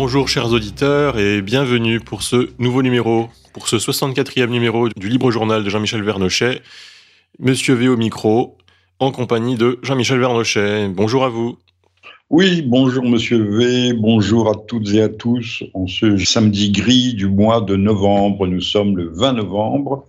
Bonjour chers auditeurs et bienvenue pour ce nouveau numéro, pour ce 64e numéro du Libre Journal de Jean-Michel Vernochet. Monsieur V au micro, en compagnie de Jean-Michel Vernochet. Bonjour à vous. Oui, bonjour Monsieur V, bonjour à toutes et à tous. En ce samedi gris du mois de novembre, nous sommes le 20 novembre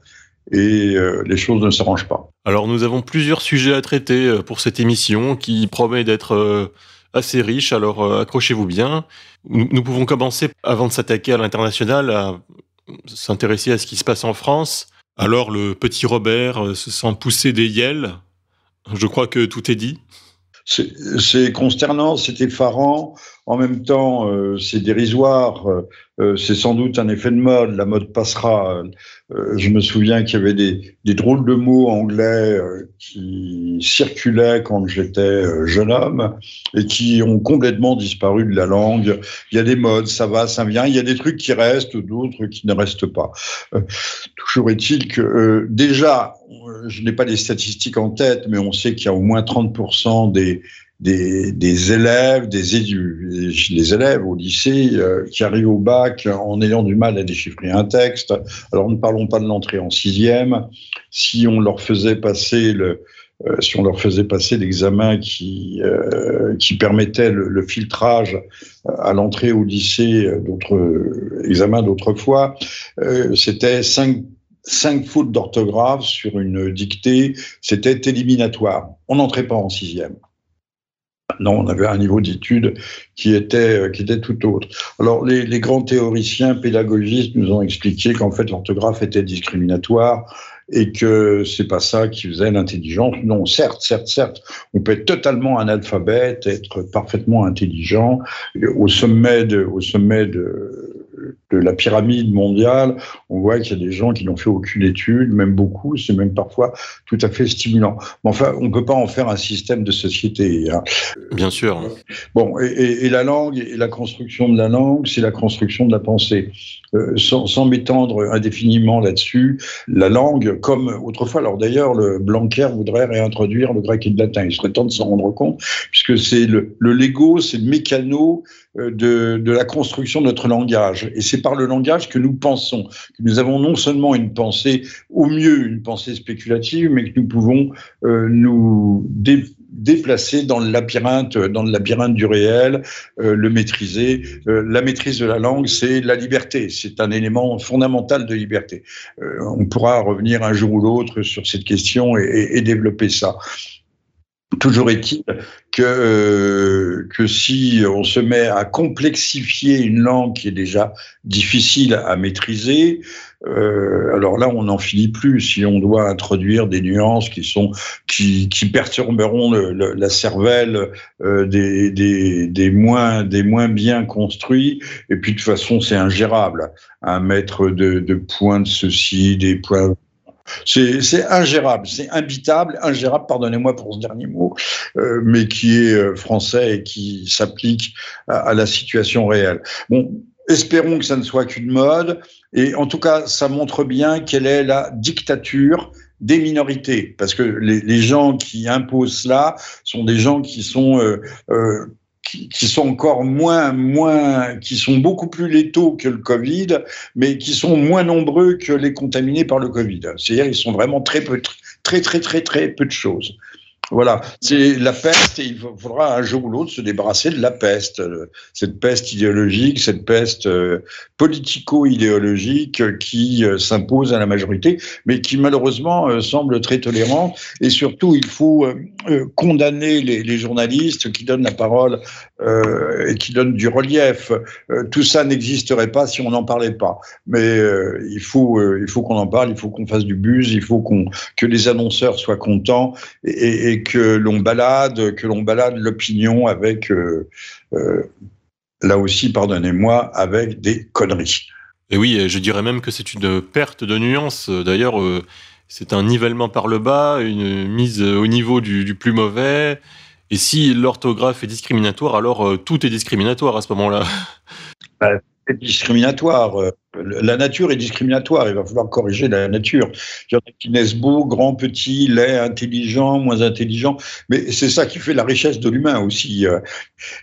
et euh, les choses ne s'arrangent pas. Alors nous avons plusieurs sujets à traiter euh, pour cette émission qui promet d'être euh, assez riche, alors accrochez-vous bien. Nous, pouvons commencer, avant de s'attaquer à l'international, à s'intéresser à ce qui se passe en France. Alors le petit Robert se sent pousser des yels. Je crois que tout est dit. C'est consternant, c'est effarant. En même temps, c'est dérisoire. c'est sans doute un effet de mode. La mode passera. Euh, je me souviens qu'il y avait des, drôles de mots anglais euh, qui circulaient quand j'étais euh, jeune homme et qui ont complètement disparu de la langue. Il y a des modes, ça va, ça vient. Il y a des trucs qui restent, d'autres qui ne restent pas. toujours est-il que déjà, je n'ai pas les statistiques en tête, mais on sait qu'il y a au moins 30% des, des, des, élèves, des les élèves au lycée euh, qui arrivent au bac en ayant du mal à déchiffrer un texte. Alors ne parlons pas de l'entrée en sixième. Si on leur faisait passer le, euh, si on leur faisait passer l'examen qui, euh, qui permettait le, le, filtrage à l'entrée au lycée d'autres examens d'autrefois, c'était cinq cinq fautes d'orthographe sur une dictée, c'était éliminatoire. On n'entrait pas en sixième. Non, on avait un niveau d'études qui était, euh, qui était tout autre. Alors, les, les grands théoriciens pédagogistes nous ont expliqué qu'en fait, l'orthographe était discriminatoire et que c'est pas ça qui faisait l'intelligence. Non, certes, certes, certes, on peut être totalement analphabète, être parfaitement intelligent. Au sommet de, au sommet de, de la pyramide mondiale, on voit qu'il y a des gens qui n'ont fait aucune étude, même beaucoup, c'est même parfois tout à fait stimulant. Mais enfin, on ne peut pas en faire un système de société. Hein. Bien sûr. Bon, et, la langue, et la construction de la langue, c'est la construction de la pensée. Euh, sans, sans m'étendre indéfiniment là-dessus, la langue, comme autrefois, alors d'ailleurs, le Blanquer voudrait réintroduire le grec et le latin. Il serait temps de s'en rendre compte, puisque c'est le, le Lego, c'est le mécano de, de la construction de notre langage. Et c'est par le langage que nous pensons, que nous avons non seulement une pensée, au mieux une pensée spéculative, mais que nous pouvons euh, nous déplacer dans le labyrinthe, dans le labyrinthe du réel, euh, le maîtriser. Euh, la maîtrise de la langue, c'est la liberté. C'est un élément fondamental de liberté. Euh, on pourra revenir un jour ou l'autre sur cette question et, et développer ça. Toujours est-il que, euh, que si on se met à complexifier une langue qui est déjà difficile à maîtriser, euh, alors là on n'en finit plus. Si on doit introduire des nuances qui sont qui, qui perturberont la cervelle euh, des, des, des moins des moins bien construits, et puis de toute façon c'est ingérable. Un mètre de, de points de ceci, des points c'est ingérable, c'est imbitable, ingérable, pardonnez-moi pour ce dernier mot, euh, mais qui est euh, français et qui s'applique à, la situation réelle. Bon, espérons que ça ne soit qu'une mode, et en tout cas, ça montre bien quelle est la dictature des minorités, parce que les, gens qui imposent cela sont des gens qui sont euh, qui, sont encore moins, moins, qui sont beaucoup plus létaux que le Covid, mais qui sont moins nombreux que les contaminés par le Covid. C'est-à-dire, ils sont vraiment très peu, très, très, très, très peu de choses. Voilà, c'est la peste et il faudra un jour ou l'autre se débarrasser de la peste, cette peste idéologique, cette peste euh, politico-idéologique qui euh, s'impose à la majorité, mais qui malheureusement euh, semble très tolérante. Et surtout, il faut condamner les, journalistes qui donnent la parole et qui donnent du relief. tout ça n'existerait pas si on n'en parlait pas. Mais il faut, faut qu'on en parle, il faut qu'on fasse du buzz, il faut que les annonceurs soient contents et que l'on balade, que l'on balade l'opinion avec, euh, euh, là aussi, pardonnez-moi, avec des conneries. Et oui, je dirais même que c'est une perte de nuance. D'ailleurs, euh, c'est un nivellement par le bas, une mise au niveau du, plus mauvais. Et si l'orthographe est discriminatoire, alors tout est discriminatoire à ce moment-là. Bah, c'est discriminatoire. La nature est discriminatoire, il va falloir corriger la nature. Il y en a qui naissent beaux, grands, petits, laids, intelligents, moins intelligents, mais c'est ça qui fait la richesse de l'humain aussi. Euh.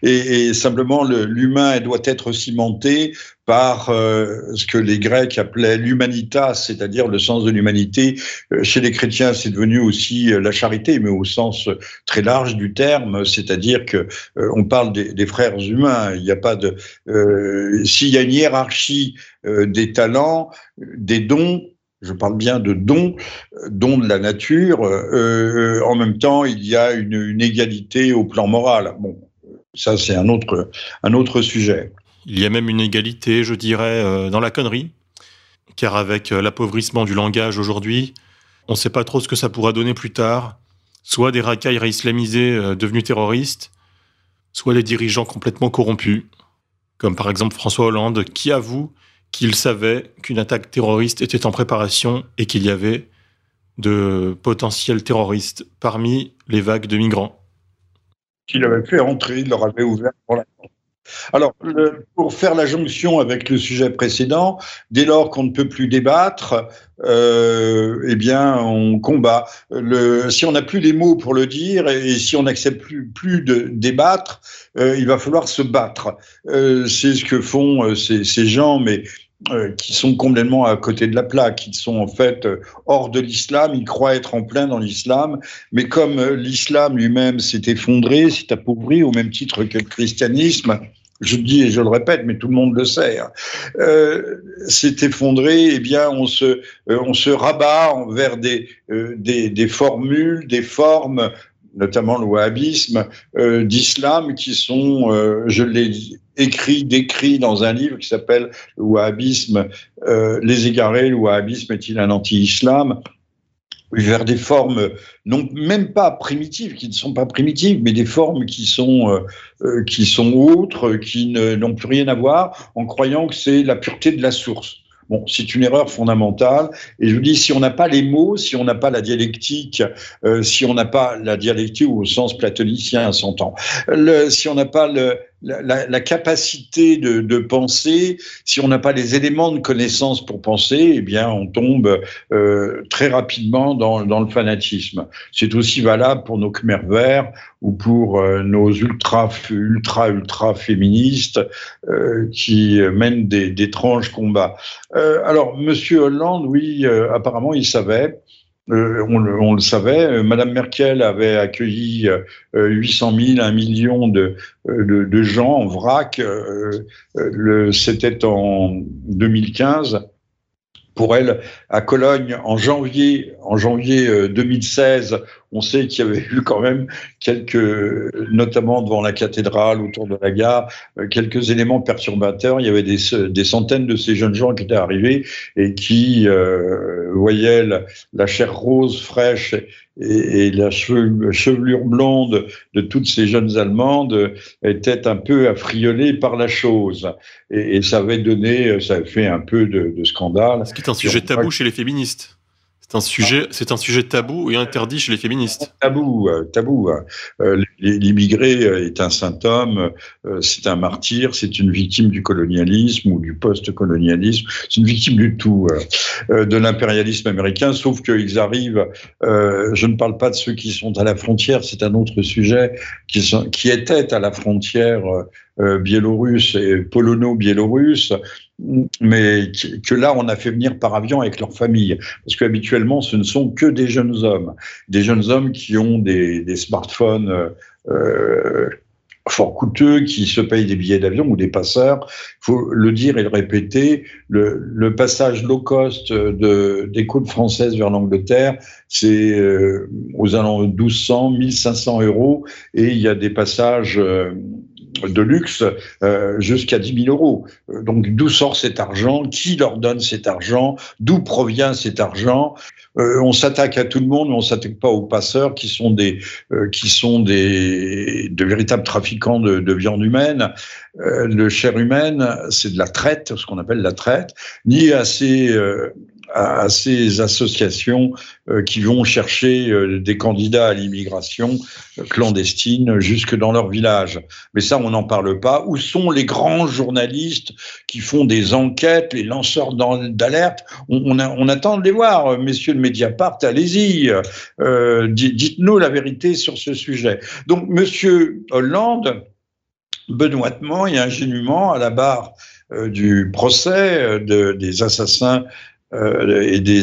Et, simplement, l'humain doit être cimenté par euh, ce que les Grecs appelaient l'humanitas, c'est-à-dire le sens de l'humanité. Euh, chez les chrétiens, c'est devenu aussi la charité, mais au sens très large du terme, c'est-à-dire que on parle des, frères humains. Il n'y a pas de s'il y a une hiérarchie des talents, des dons, je parle bien de dons, euh, dons de la nature. Euh, en même temps, il y a une, égalité au plan moral. Bon, ça c'est un autre, un autre sujet. Il y a même une égalité, je dirais, dans la connerie, car avec l'appauvrissement du langage aujourd'hui, on ne sait pas trop ce que ça pourra donner plus tard. Soit des racailles réislamisés devenus terroristes, soit des dirigeants complètement corrompus, comme par exemple François Hollande, qui avoue qu'il savait qu'une attaque terroriste était en préparation et qu'il y avait de potentiels terroristes parmi les vagues de migrants. Qu'il avait fait entrer, il leur avait ouvert alors, pour faire la jonction avec le sujet précédent, dès lors qu'on ne peut plus débattre, euh, eh bien, on combat. Si on n'a plus les mots pour le dire et, si on n'accepte plus, de débattre, euh, il va falloir se battre. Euh, c'est ce que font ces, ces gens, mais qui sont complètement à côté de la plaque, qui sont en fait hors de l'islam, ils croient être en plein dans l'islam, mais comme l'islam lui-même s'est effondré, s'est appauvri au même titre que le christianisme, je dis et je le répète, mais tout le monde le sait, hein, euh, s'est effondré, eh bien on se, on se rabat vers des, des, des, formules, des formes notamment le wahhabisme, euh, d'islam, qui sont, euh, je l'ai écrit, décrit dans un livre qui s'appelle Le wahhabisme, euh, Les égarés, le wahhabisme est-il un anti-islam? Vers des formes non même pas primitives, qui ne sont pas primitives, mais des formes qui sont qui sont autres, qui n'ont plus rien à voir, en croyant que c'est la pureté de la source. Bon, c'est une erreur fondamentale. Et je vous dis, si on n'a pas les mots, si on n'a pas la dialectique, euh, si on n'a pas la dialectique au sens platonicien, s'entend, si on n'a pas le, la, la, capacité de, de, penser, si on n'a pas les éléments de connaissance pour penser, eh bien, on tombe euh, très rapidement dans, dans, le fanatisme. C'est aussi valable pour nos Khmer verts ou pour euh, nos ultra, ultra, ultra féministes euh, qui mènent d'étranges combats. Euh, alors, Monsieur Hollande, oui, euh, apparemment, il savait. Euh, on, le, on, le, savait. Euh, Madame Merkel avait accueilli euh, 800 000, 1 million de, euh, de, de gens en vrac. C'était en 2015 pour elle à Cologne en janvier, en janvier 2016. On sait qu'il y avait eu quand même quelques, notamment devant la cathédrale, autour de la gare, quelques éléments perturbateurs. Il y avait des, des centaines de ces jeunes gens qui étaient arrivés et qui euh, voyaient la, la, chair rose, fraîche et, la chevelure blonde de toutes ces jeunes Allemandes était un peu affriolée par la chose. Et, et, ça avait donné, ça avait fait un peu de, de scandale. Ce qui est un sujet tabou chez les féministes. C'est un sujet, tabou et interdit chez les féministes. Tabou, euh, tabou. Euh, L'immigré est un euh, c'est un martyr, c'est une victime du colonialisme ou du post-colonialisme, c'est une victime du tout euh, de l'impérialisme américain, sauf qu'ils arrivent. Euh, je ne parle pas de ceux qui sont à la frontière, c'est un autre sujet, qui, sont, qui étaient à la frontière euh, biélorusse et polono-biélorusse, mais que là, on a fait venir par avion avec leur famille. Parce qu'habituellement, ce ne sont que des jeunes hommes. Des jeunes hommes qui ont des, smartphones euh, fort coûteux, qui se payent des billets d'avion ou des passeurs. Il faut le dire et le répéter, le, passage low cost de, des côtes françaises vers l'Angleterre, c'est euh, aux alentours de 1200, 1500 euros, et il y a des passages... Euh, de luxe euh, jusqu'à 10 000 euros. Euh, donc d'où sort cet argent? Qui leur donne cet argent? D'où provient cet argent? Euh, On s'attaque à tout le monde, mais on s'attaque pas aux passeurs qui sont des qui sont des de véritables trafiquants de, de viande humaine. Le chair humaine, c'est de la traite, ce qu'on appelle la traite, ni à ces à, ces associations euh, qui vont chercher euh, des candidats à l'immigration clandestine jusque dans leur village. Mais ça, on n'en parle pas. Où sont les grands journalistes qui font des enquêtes, les lanceurs d'alerte? On, attend de les voir, messieurs de Mediapart, allez-y, euh, dites-nous la vérité sur ce sujet. Donc, monsieur Hollande, benoîtement et ingénument, à la barre du procès des assassins euh, et, des,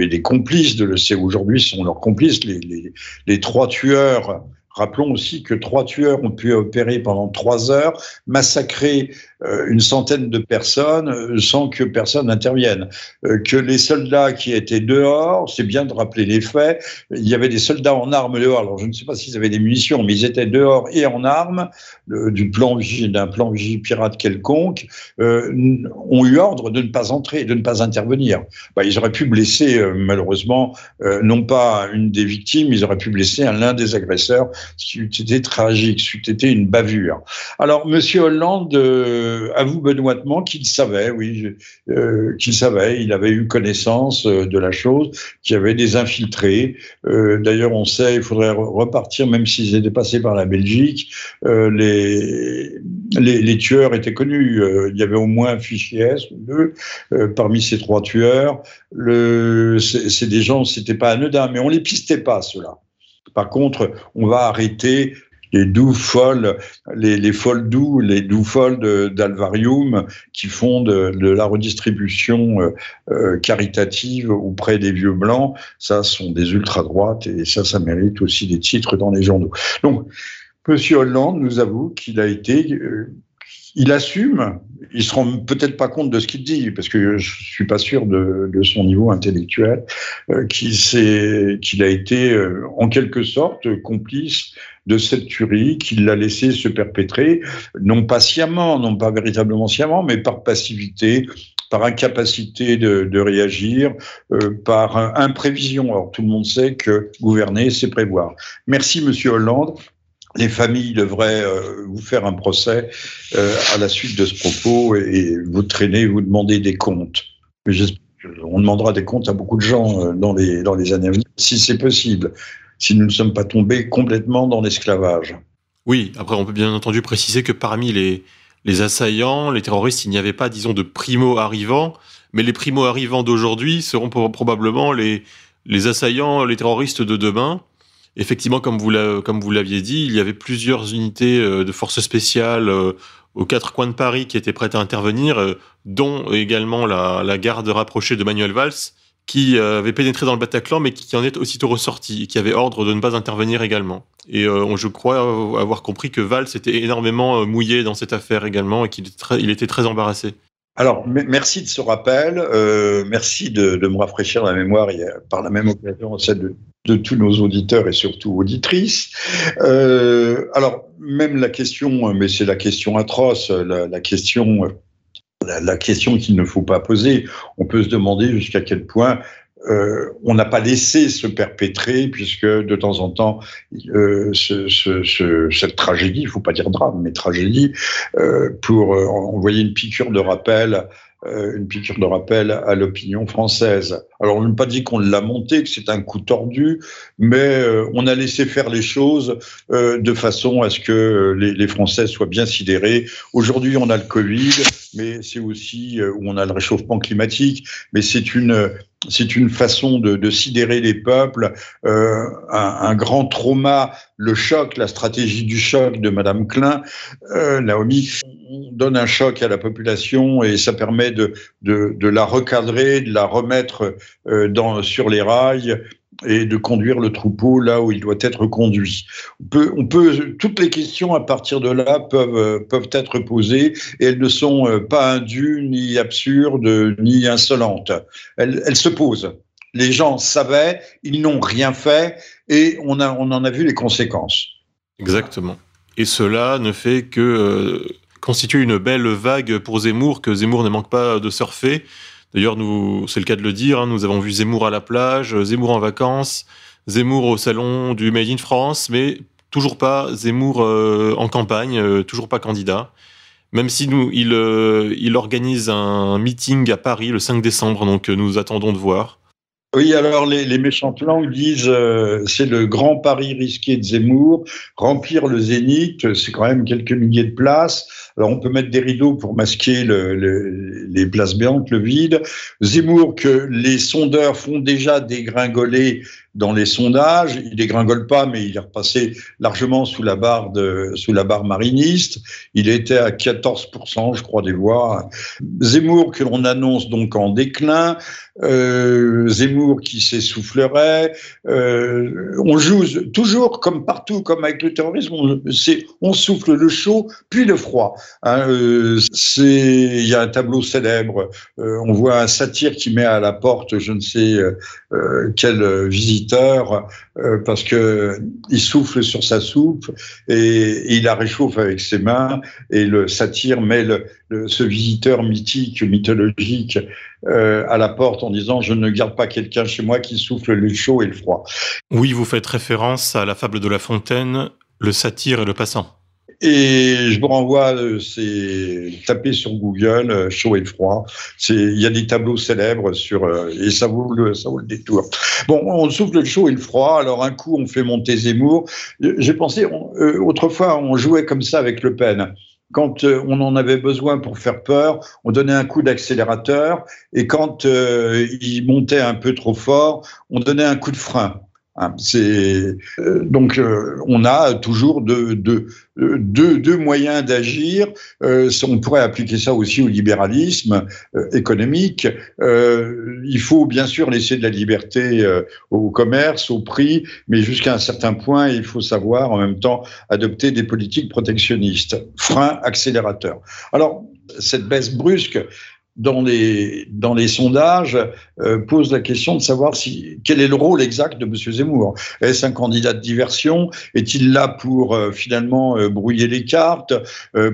et des complices de l'EC aujourd'hui sont leurs complices, les trois tueurs Rappelons aussi que trois tueurs ont pu opérer pendant trois heures, massacrer euh, une centaine de personnes euh, sans que personne n'intervienne. Euh, que les soldats qui étaient dehors, c'est bien de rappeler les faits, il y avait des soldats en armes dehors, alors je ne sais pas s'ils avaient des munitions, mais ils étaient dehors et en armes, du plan d'un plan pirate quelconque, ont eu ordre de ne pas entrer, de ne pas intervenir. Bah, ils auraient pu blesser, malheureusement, non pas une des victimes, ils auraient pu blesser l'un des agresseurs c'était tragique, c'était une bavure. Alors, Monsieur Hollande euh, avoue benoîtement qu'il savait, oui, euh, qu'il savait, il avait eu connaissance euh, de la chose, qu'il y avait des infiltrés. D'ailleurs, on sait, il faudrait repartir, même s'ils étaient passés par la Belgique, les, les, tueurs étaient connus. il y avait au moins un fichier S ou deux parmi ces trois tueurs. C'est des gens, c'était pas anodin, mais on les pistait pas, ceux-là. Par contre, on va arrêter les doux folles, les, folles doux, les doux folles d'Alvarium qui font de, la redistribution euh, euh, caritative auprès des vieux blancs. Ça sont des ultra-droites et ça, ça mérite aussi des titres dans les journaux. Donc, Monsieur Hollande nous avoue qu'il a été euh, il assume, il se rend peut-être pas compte de ce qu'il dit, parce que je suis pas sûr de, son niveau intellectuel, euh, qu'il a été euh, en quelque sorte complice de cette tuerie, qu'il l'a laissé se perpétrer, non pas sciemment, non pas véritablement sciemment, mais par passivité, par incapacité de, réagir, euh, par imprévision. Alors tout le monde sait que gouverner, c'est prévoir. Merci, Monsieur Hollande les familles devraient euh, vous faire un procès euh, à la suite de ce propos et, vous traîner, vous demander des comptes. On demandera des comptes à beaucoup de gens euh, dans, les, dans les années à venir, si c'est possible, si nous ne sommes pas tombés complètement dans l'esclavage. Oui, après on peut bien entendu préciser que parmi les, les assaillants, les terroristes, il n'y avait pas, disons, de primo-arrivants, mais les primo-arrivants d'aujourd'hui seront probablement les, les assaillants, les terroristes de demain effectivement, comme vous l'aviez dit, il y avait plusieurs unités euh, de forces spéciales euh, aux quatre coins de Paris qui étaient prêtes à intervenir, euh, dont également la, garde rapprochée de Manuel Valls, qui avait pénétré dans le Bataclan, mais qui, en est aussitôt ressorti, et qui avait ordre de ne pas intervenir également. Et je crois avoir compris que Valls était énormément mouillé dans cette affaire également, et qu'il était très embarrassé. Alors, merci de ce rappel. merci de, me rafraîchir la mémoire et par la même occasion celle de, de tous nos auditeurs et surtout auditrices. Euh, alors, même la question, mais c'est la question atroce, la, question, la, question qu'il ne faut pas poser. On peut se demander jusqu'à quel point euh, on n'a pas laissé se perpétrer, puisque de temps en temps, euh, cette tragédie, il ne faut pas dire drame, mais tragédie, pour envoyer une piqûre de rappel euh, une piqûre de rappel à l'opinion française. Alors, on n'a pas dit qu'on l'a monté, que c'est un coup tordu, mais euh, on a laissé faire les choses euh, de façon à ce que les, Français soient bien sidérés. Aujourd'hui, on a le Covid, mais c'est aussi où on a le réchauffement climatique, mais c'est une c'est une façon de, sidérer les peuples, euh, un, un, grand trauma, le choc, la stratégie du choc de Madame Klein, euh, Naomi, on donne un choc à la population et ça permet de, de, la recadrer, de la remettre euh, dans, sur les rails et de conduire le troupeau là où il doit être conduit. On peut, toutes les questions à partir de là peuvent, peuvent être posées et elles ne sont euh, pas indues, ni absurdes, ni insolentes. Elles, elles se posent. Les gens savaient, ils n'ont rien fait et on, a, on en a vu les conséquences. Exactement. Et cela ne fait que euh, constituer une belle vague pour Zemmour, que Zemmour ne manque pas de surfer. D'ailleurs, nous, c'est le cas de le dire, hein, nous avons vu Zemmour à la plage, Zemmour en vacances, Zemmour au salon du Made in France, mais toujours pas Zemmour euh, en campagne, euh, toujours pas candidat. même si nous, il, il organise un meeting à Paris le 5 décembre, donc nous attendons de voir. Oui, alors les, méchantes langues disent euh, c'est le grand pari risqué de Zemmour, remplir le zénith, c'est quand même quelques milliers de places. Alors on peut mettre des rideaux pour masquer le, les places béantes, le vide. Zemmour que les sondeurs font déjà dégringoler dans les sondages. Il dégringole pas, mais il est repassé largement sous la barre de, sous la barre mariniste. Il était à 14%, je crois, des voix. Zemmour que l'on annonce donc en déclin. Euh, Zemmour qui s'essoufflerait. Euh, on joue toujours comme partout, comme avec le terrorisme, on, souffle le chaud puis le froid. Hein, euh, il y a un tableau célèbre. On voit un satyre qui met à la porte, je ne sais euh, visiteur, parce que il souffle sur sa soupe et, il la réchauffe avec ses mains. Et le satyre met le, ce visiteur mythique, mythologique, à la porte en disant je ne garde pas quelqu'un chez moi qui souffle le chaud et le froid. Oui, vous faites référence à la fable de La Fontaine, le satyre et le passant. Et je vous renvoie, euh, c'est taper sur Google, euh, chaud et froid. Il y a des tableaux célèbres sur, euh, et ça vaut le, ça vaut le détour. Bon, on souffle le chaud et le froid. Alors un coup, on fait monter Zemmour. J'ai pensé, autrefois, on jouait comme ça avec Le Pen quand on en avait besoin pour faire peur, on donnait un coup d'accélérateur, et quand il montait un peu trop fort, on donnait un coup de frein. Hein, euh, donc euh, on a toujours deux, deux, moyens d'agir. Euh, on pourrait appliquer ça aussi au libéralisme économique. il faut bien sûr laisser de la liberté au commerce, au prix, mais jusqu'à un certain point, il faut savoir en même temps adopter des politiques protectionnistes. Frein, accélérateur. Alors cette baisse brusque, dans les, dans les sondages euh, pose la question de savoir si, quel est le rôle exact de M. Zemmour. Est-ce un candidat de diversion? Est-il là pour euh, finalement euh, brouiller les cartes,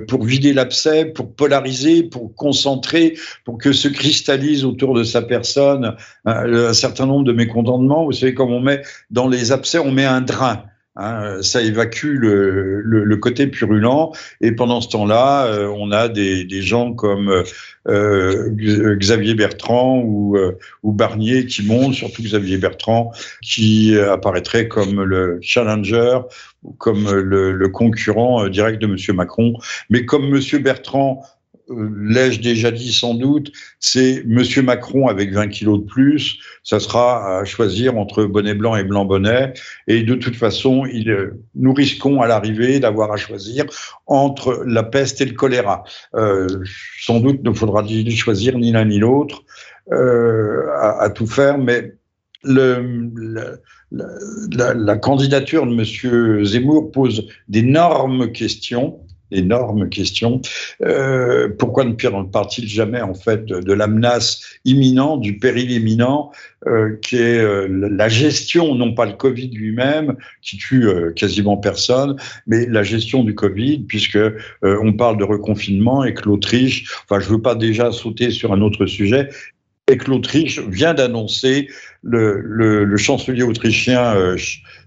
pour vider l'abcès, pour polariser, pour concentrer, pour que se cristallise autour de sa personne un, certain nombre de mécontentements? Vous savez, comme on met dans les abcès, on met un drain. Hein, ça évacue le, le, côté purulent. Et pendant ce temps-là, euh, on a des, des, gens comme euh, Xavier Bertrand ou, euh, ou, Barnier qui montent, surtout Xavier Bertrand, qui apparaîtrait comme le challenger ou comme le, le concurrent direct de M. Macron. Mais comme M. Bertrand euh, l'ai-je déjà dit sans doute, c'est Monsieur Macron avec 20 kilos de plus. Ça sera à choisir entre bonnet blanc et blanc bonnet. Et de toute façon, euh, nous risquons à l'arrivée d'avoir à choisir entre la peste et le choléra. Euh, sans doute ne faudra-t-il choisir ni l'un ni l'autre à, tout faire, mais la, la, candidature de Monsieur Zemmour pose d'énormes questions énorme question. Euh, pourquoi ne parle-t-il jamais en fait de, la menace imminente, du péril imminent, euh, qui est euh, la gestion, non pas le Covid lui-même, qui tue quasiment personne, mais la gestion du Covid, puisque on parle de reconfinement et que l'Autriche, enfin je veux pas déjà sauter sur un autre sujet, et que l'Autriche vient d'annoncer, le, le, le, chancelier autrichien euh,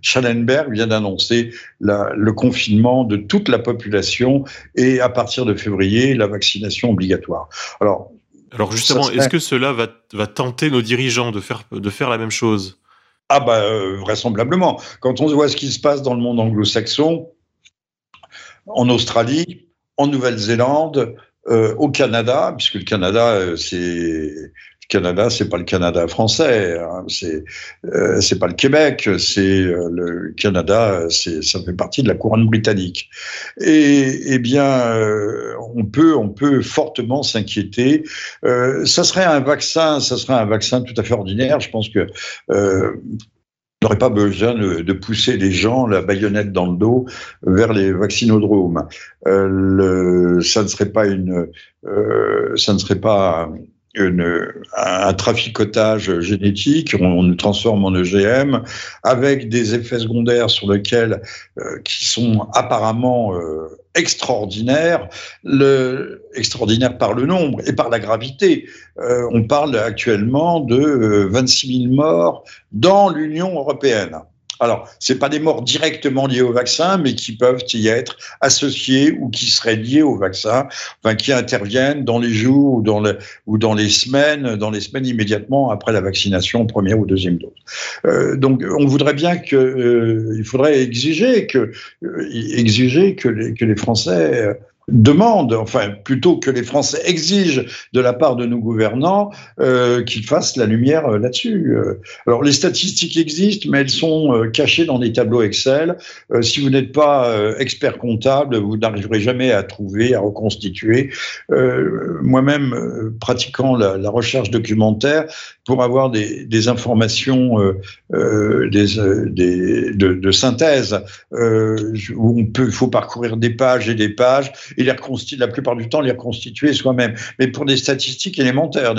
Schallenberg vient d'annoncer le confinement de toute la population et à partir de février, la vaccination obligatoire. Alors, Alors justement, est-ce que cela va, va, tenter nos dirigeants de faire, de faire la même chose? Ah bah euh, vraisemblablement. Quand on voit ce qui se passe dans le monde anglo-saxon, en Australie, en Nouvelle-Zélande, euh, au Canada, puisque le Canada, euh, c'est Canada, c'est pas le Canada français, hein, c'est euh, c'est pas le Québec, c'est euh, le Canada, c'est ça fait partie de la couronne britannique. Et eh bien, euh, on peut on peut fortement s'inquiéter. Ça serait un vaccin, ça serait un vaccin tout à fait ordinaire. Je pense que n'aurait pas besoin de, pousser les gens, la baïonnette dans le dos, vers les vaccinodromes. Euh, ça ne serait pas une, ça ne serait pas un traficotage génétique, on, on, nous transforme en EGM, avec des effets secondaires sur lesquels, euh, qui sont apparemment euh, extraordinaires, le, extraordinaires par le nombre et par la gravité. Euh, on parle actuellement de 26 000 morts dans l'Union européenne. Alors, c'est pas des morts directement liées au vaccin, mais qui peuvent y être associées ou qui seraient liées au vaccin, enfin, qui interviennent dans les jours ou dans, ou dans les semaines, dans les semaines immédiatement après la vaccination, première ou deuxième dose. Euh, donc, on voudrait bien que, euh, il faudrait exiger que, euh, exiger que les, que les Français demande, enfin plutôt que les Français exigent de la part de nos gouvernants euh, qu'ils fassent la lumière euh, là-dessus. Euh, alors les statistiques existent, mais elles sont cachées dans des tableaux Excel. si vous n'êtes pas expert comptable, vous n'arriverez jamais à trouver, à reconstituer. Moi-même, pratiquant la, recherche documentaire, pour avoir des, informations des, de, synthèse, où on faut parcourir des pages et des pages la plupart du temps les reconstituer soi-même. Mais pour des statistiques élémentaires,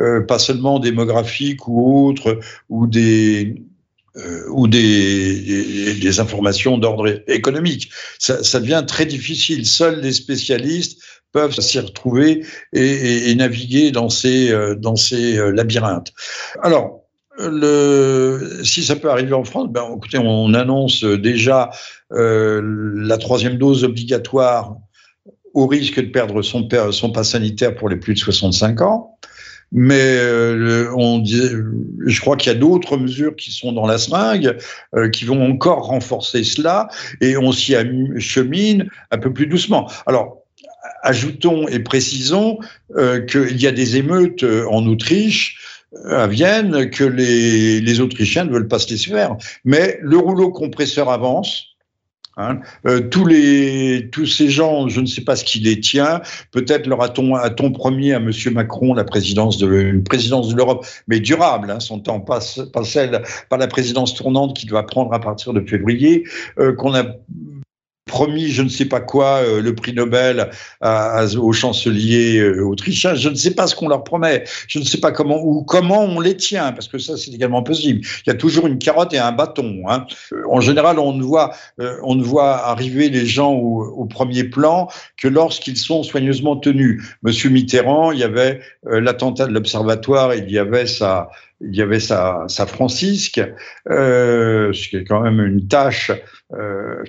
euh, pas seulement démographiques ou autres, ou des, euh, ou des, informations d'ordre économique. Ça, devient très difficile. Seuls les spécialistes peuvent s'y retrouver et, naviguer dans ces, euh, dans ces labyrinthes. Alors, si ça peut arriver en France, ben, écoutez, on annonce déjà la troisième dose obligatoire au risque de perdre son, son pass sanitaire pour les plus de 65 ans. Mais euh, on je crois qu'il y a d'autres mesures qui sont dans la seringue, euh, qui vont encore renforcer cela, et on s'y chemine un peu plus doucement. Alors, ajoutons et précisons euh, qu'il y a des émeutes en Autriche, à Vienne, que les, les Autrichiens ne veulent pas se laisser faire. Mais le rouleau compresseur avance, Hein. Euh, tous, les, tous ces gens, je ne sais pas ce qui les tient. Peut-être leur a-t-on a promis à Monsieur Macron la présidence de une présidence de l'Europe, mais durable. Hein, son temps passe, pas celle, pas la présidence tournante qui doit prendre à partir de février. Euh, qu'on a promis je ne sais pas quoi, euh, le prix Nobel à, au chancelier euh, autrichien. Je ne sais pas ce qu'on leur promet. Je ne sais pas comment ou comment on les tient, parce que ça c'est également possible. Il y a toujours une carotte et un bâton. Hein. En général, on ne voit euh, on ne voit arriver les gens au, au premier plan que lorsqu'ils sont soigneusement tenus. Monsieur Mitterrand, il y avait l'attentat de l'Observatoire, il y avait sa il y avait sa, sa Francisque, euh, ce qui est quand même une tâche euh,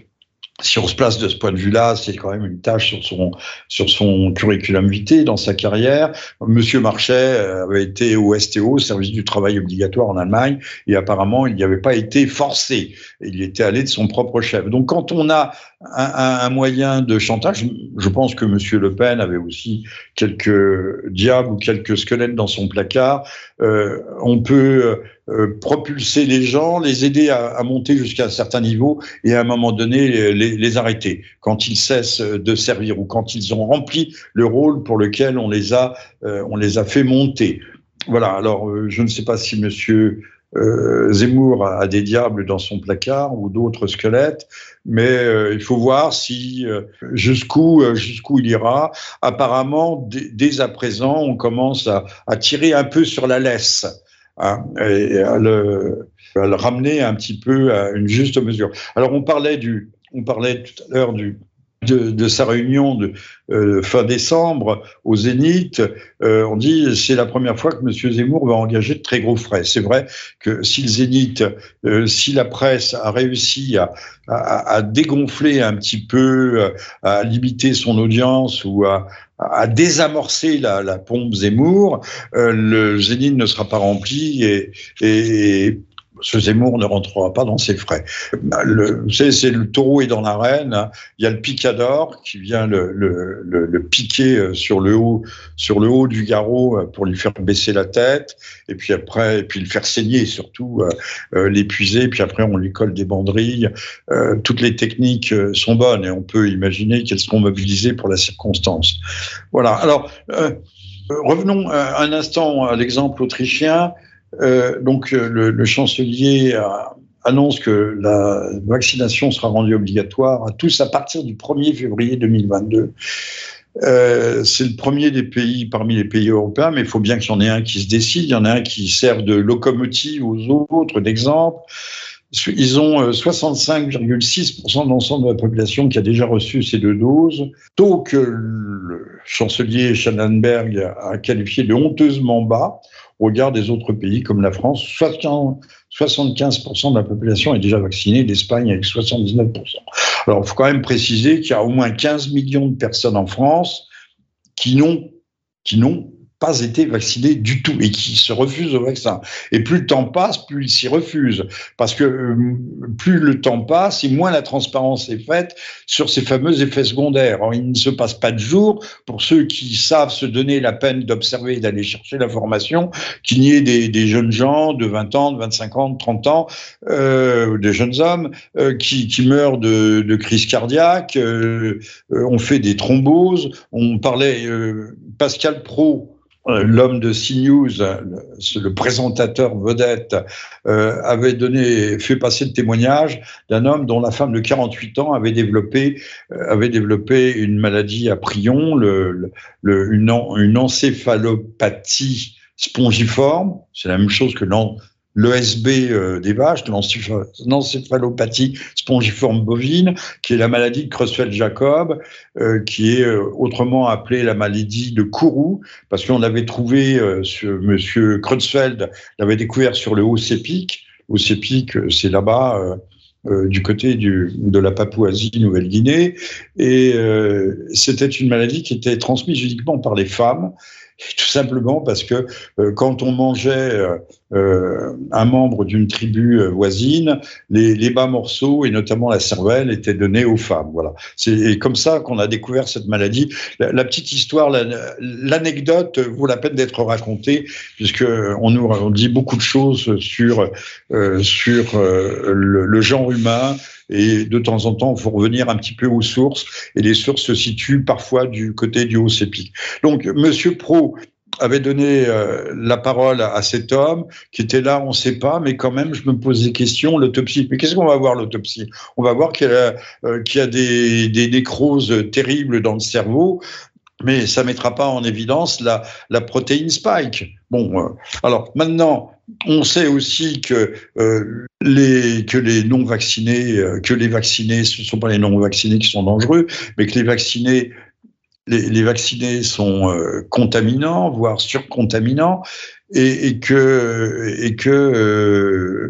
si on se place de ce point de vue-là, c'est quand même une tâche sur son, sur son curriculum vitae dans sa carrière. Monsieur Marchais euh, avait été au STO, service du travail obligatoire en Allemagne, et apparemment, il n'y avait pas été forcé. Il était allé de son propre chef. Donc, quand on a un, un, moyen de chantage, je pense que Monsieur Le Pen avait aussi quelques diables ou quelques squelettes dans son placard. Euh, on peut euh, propulser les gens, les aider à, à monter jusqu'à un certain niveau et à un moment donné les, les, arrêter quand ils cessent de servir ou quand ils ont rempli le rôle pour lequel on les a, euh, on les a fait monter. Voilà. Alors, euh, je ne sais pas si Monsieur euh, Zemmour a, des diables dans son placard ou d'autres squelettes, mais euh, il faut voir si jusqu'où jusqu'où il ira. Apparemment, dès à présent, on commence à, à tirer un peu sur la laisse hein, et à le, à le, ramener un petit peu à une juste mesure. Alors, on parlait du, on parlait tout à l'heure du de, sa réunion de euh, fin décembre au Zénith, euh, on dit c'est la première fois que M. Zemmour va engager de très gros frais. C'est vrai que si le Zénith, euh, si la presse a réussi à, à, dégonfler un petit peu, à limiter son audience ou à, désamorcer la, la pompe Zemmour, le Zénith ne sera pas rempli et ce Zemmour ne rentrera pas dans ses frais. Le, vous savez, c'est le taureau est dans l'arène. Hein. Il y a le picador qui vient le, le, le, piquer euh, sur le haut, sur le haut du garrot euh, pour lui faire baisser la tête, et puis après, et puis le faire saigner surtout, euh, l'épuiser. Puis après, on lui colle des banderilles. Toutes les techniques sont bonnes et on peut imaginer qu'elles seront mobilisées pour la circonstance. Voilà. Alors. Revenons un instant à l'exemple autrichien. Euh, donc euh, le, chancelier annonce que la vaccination sera rendue obligatoire à tous à partir du 1er février 2022. Euh, c'est le premier des pays parmi les pays européens, mais il faut bien qu'il y en ait un qui se décide. Il y en a un qui sert de locomotive aux autres, d'exemple. Ils ont 65,6% euh, de l'ensemble de la population qui a déjà reçu ces deux doses, taux que le chancelier Schallenberg a qualifié de honteusement bas. Au regard des autres pays comme la France. 75% de la population est déjà vaccinée, l'Espagne avec 79%. Alors, il faut quand même préciser qu'il y a au moins 15 millions de personnes en France qui n'ont pas été vaccinés du tout et qui se refusent au vaccin. Et plus le temps passe, plus ils s'y refusent. Parce que euh, plus le temps passe et moins la transparence est faite sur ces fameux effets secondaires. Il ne se passe pas de jour, pour ceux qui savent se donner la peine d'observer et d'aller chercher l'information, qu'il y ait des, jeunes gens de 20 ans, de 25 ans, de 30 ans, euh, des jeunes hommes euh, qui, meurent de, de crise cardiaque, on fait des thromboses, on parlait, Pascal Pro, l'homme de CNews, le, le présentateur vedette, euh, avait donné, fait passer le témoignage d'un homme dont la femme de 48 ans avait développé, euh, avait développé une maladie à prion, le, le, une, une encéphalopathie spongiforme. C'est la même chose que l'ESB euh, des vaches, l'encéphalopathie spongiforme bovine, qui est la maladie de Creutzfeldt-Jacob, euh, qui est euh, autrement appelée la maladie de Kourou, parce qu'on avait trouvé, ce monsieur Creutzfeld l'avait découvert sur le Haut-Sépic. Haut-Sépic, c'est là-bas. du côté du, de la Papouasie-Nouvelle-Guinée. Et c'était une maladie qui était transmise uniquement par les femmes tout simplement parce que euh, quand on mangeait euh, euh, un membre d'une tribu voisine, les, bas morceaux et notamment la cervelle étaient donnés aux femmes. Voilà. C'est comme ça qu'on a découvert cette maladie. La, petite histoire, l'anecdote vaut la peine d'être racontée puisque on nous dit beaucoup de choses sur sur le, genre humain, et de temps en temps, il faut revenir un petit peu aux sources, et les sources se situent parfois du côté du Haut-Sépic. Donc, Monsieur Pro avait donné euh, la parole à, cet homme qui était là, on ne sait pas, mais quand même, je me pose des questions. L'autopsie, mais qu'est-ce qu'on va voir l'autopsie? On va voir qu'il y a, euh, des, nécroses terribles dans le cerveau, mais ça mettra pas en évidence la, protéine spike. Bon, euh, alors maintenant, on sait aussi que les que les non vaccinés, que les vaccinés, ce ne sont pas les non vaccinés qui sont dangereux, mais que les vaccinés les, les vaccinés sont euh, contaminants, voire surcontaminants, et, et que et que euh,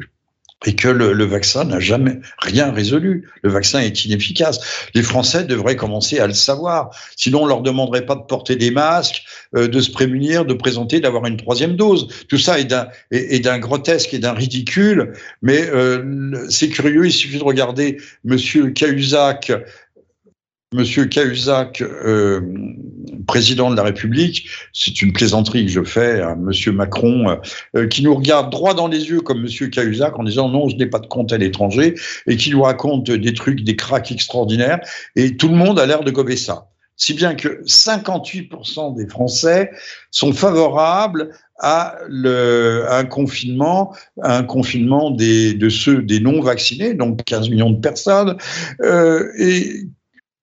et que le, le vaccin n'a jamais rien résolu. Le vaccin est inefficace. Les Français devraient commencer à le savoir. Sinon, on leur demanderait pas de porter des masques, euh, de se prémunir, de présenter, d'avoir une troisième dose. Tout ça est d'un est, d'un grotesque et d'un ridicule. Mais euh, c'est curieux. Il suffit de regarder Monsieur Cahuzac Monsieur Cahuzac, euh, président de la République, c'est une plaisanterie que je fais à Monsieur Macron, euh, qui nous regarde droit dans les yeux comme Monsieur Cahuzac en disant non, je n'ai pas de compte à l'étranger, et qui nous raconte des trucs, des cracks extraordinaires, et tout le monde a l'air de gober ça. Si bien que 58% des Français sont favorables à, un confinement, un confinement des, de ceux des non vaccinés, donc 15 millions de personnes, euh, et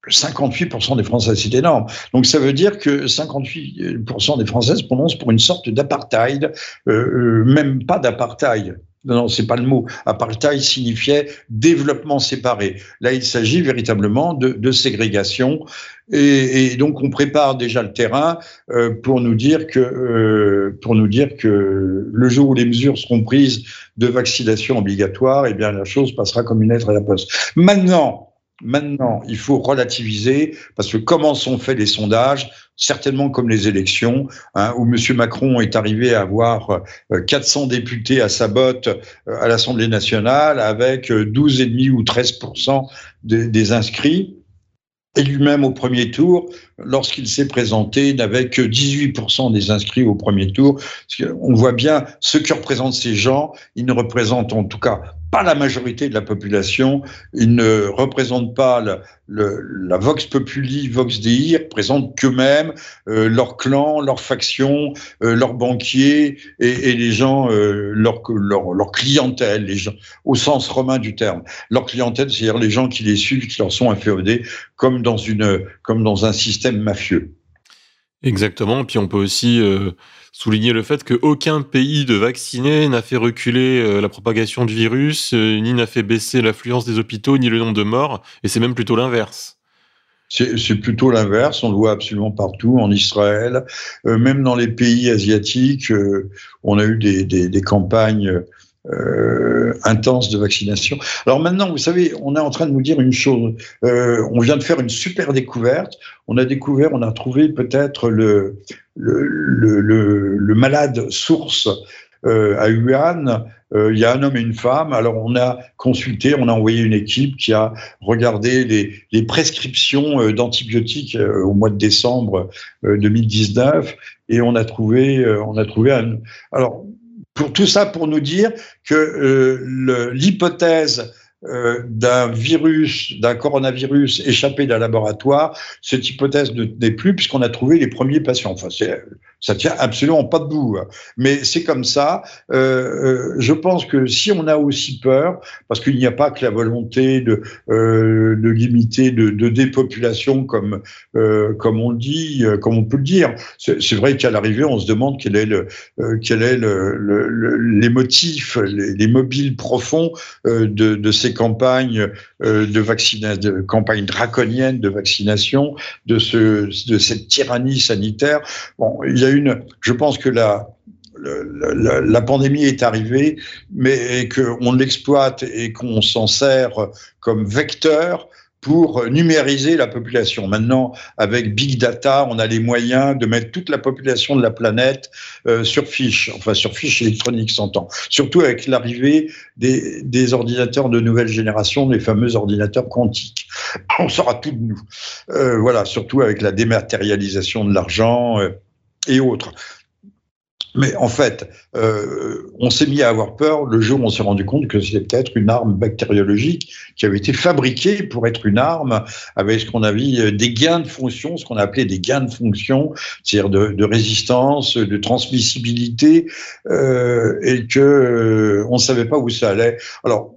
58% des Français, c'est énorme. Donc ça veut dire que 58% des Français prononcent pour une sorte d'apartheid, euh, euh, même pas d'apartheid. Non, non, c'est pas le mot. Apartheid signifiait développement séparé. Là, il s'agit véritablement de, de ségrégation, et, et, donc on prépare déjà le terrain euh, pour nous dire que euh, pour nous dire que le jour où les mesures seront prises de vaccination obligatoire, eh bien la chose passera comme une lettre à la poste. Maintenant, Maintenant, il faut relativiser parce que comment sont faits les sondages? Certainement comme les élections, hein, où M. Macron est arrivé à avoir 400 euh, députés à sa botte euh, à l'Assemblée nationale avec 12,5 euh, ou 13 des, des inscrits. Et lui-même au premier tour, lorsqu'il s'est présenté, n'avait que 18% des inscrits au premier tour. On voit bien ce que représentent ces gens. Ils ne représentent en tout cas pas la majorité de la population. Ils ne représentent pas le, le, la Vox Populi, Vox Dei, ils représentent qu'eux-mêmes, euh, leur clan, leur faction, euh, leurs banquiers et, et, les gens, euh, leur, leur, leur, clientèle, les gens, au sens romain du terme. Leur clientèle, c'est-à-dire les gens qui les suivent, qui leur sont inféodés, comme dans, une, comme dans un système mafieux. Exactement. Puis on peut aussi euh, souligner le fait qu'aucun pays de vaccinés n'a fait reculer euh, la propagation du virus, euh, ni n'a fait baisser l'affluence des hôpitaux, ni le nombre de morts, et c'est même plutôt l'inverse. C'est plutôt l'inverse. On le voit absolument partout, en Israël, même dans les pays asiatiques. On a eu des campagnes euh, intenses de vaccination. Alors maintenant, vous savez, on est en train de nous dire une chose. Euh, on vient de faire une super découverte. On a découvert, on a trouvé peut-être le, malade source euh, à Wuhan. Il y a un homme et une femme. Alors on a consulté, on a envoyé une équipe qui a regardé les, prescriptions d'antibiotiques au mois de décembre 2019 et on a trouvé, on a trouvé un. Alors pour tout ça pour nous dire que euh, l'hypothèse euh, d'un virus, d'un coronavirus échappé d'un laboratoire, cette hypothèse n'est plus puisqu'on a trouvé les premiers patients. Ça tient absolument pas debout. Hein. Mais c'est comme ça. Euh, euh, je pense que si on a aussi peur, parce qu'il n'y a pas que la volonté de, euh, de limiter, de, de, dépopulation, comme, euh, comme on dit, comme on peut le dire. C'est vrai qu'à l'arrivée, on se demande quel est, le, quel est le, le, les motifs, les, les, mobiles profonds de, de ces campagnes de vaccination, de campagnes draconiennes de vaccination, de, ce, de cette tyrannie sanitaire. Bon, je pense que la, la, la, pandémie est arrivée, mais qu'on l'exploite et qu'on s'en sert comme vecteur pour numériser la population. Maintenant, avec Big Data, on a les moyens de mettre toute la population de la planète euh, sur fiche, enfin sur fiche électronique, s'entend. Surtout avec l'arrivée des, des, ordinateurs de nouvelle génération, les fameux ordinateurs quantiques. On saura tout de nous. Euh, voilà, surtout avec la dématérialisation de l'argent. Euh, et autres. Mais en fait, euh, on s'est mis à avoir peur le jour où on s'est rendu compte que c'était peut-être une arme bactériologique qui avait été fabriquée pour être une arme avec ce qu'on avait euh, des gains de fonction, ce qu'on a appelé des gains de fonction, c'est-à-dire de, de, résistance, de transmissibilité, euh, et que euh, on ne savait pas où ça allait. Alors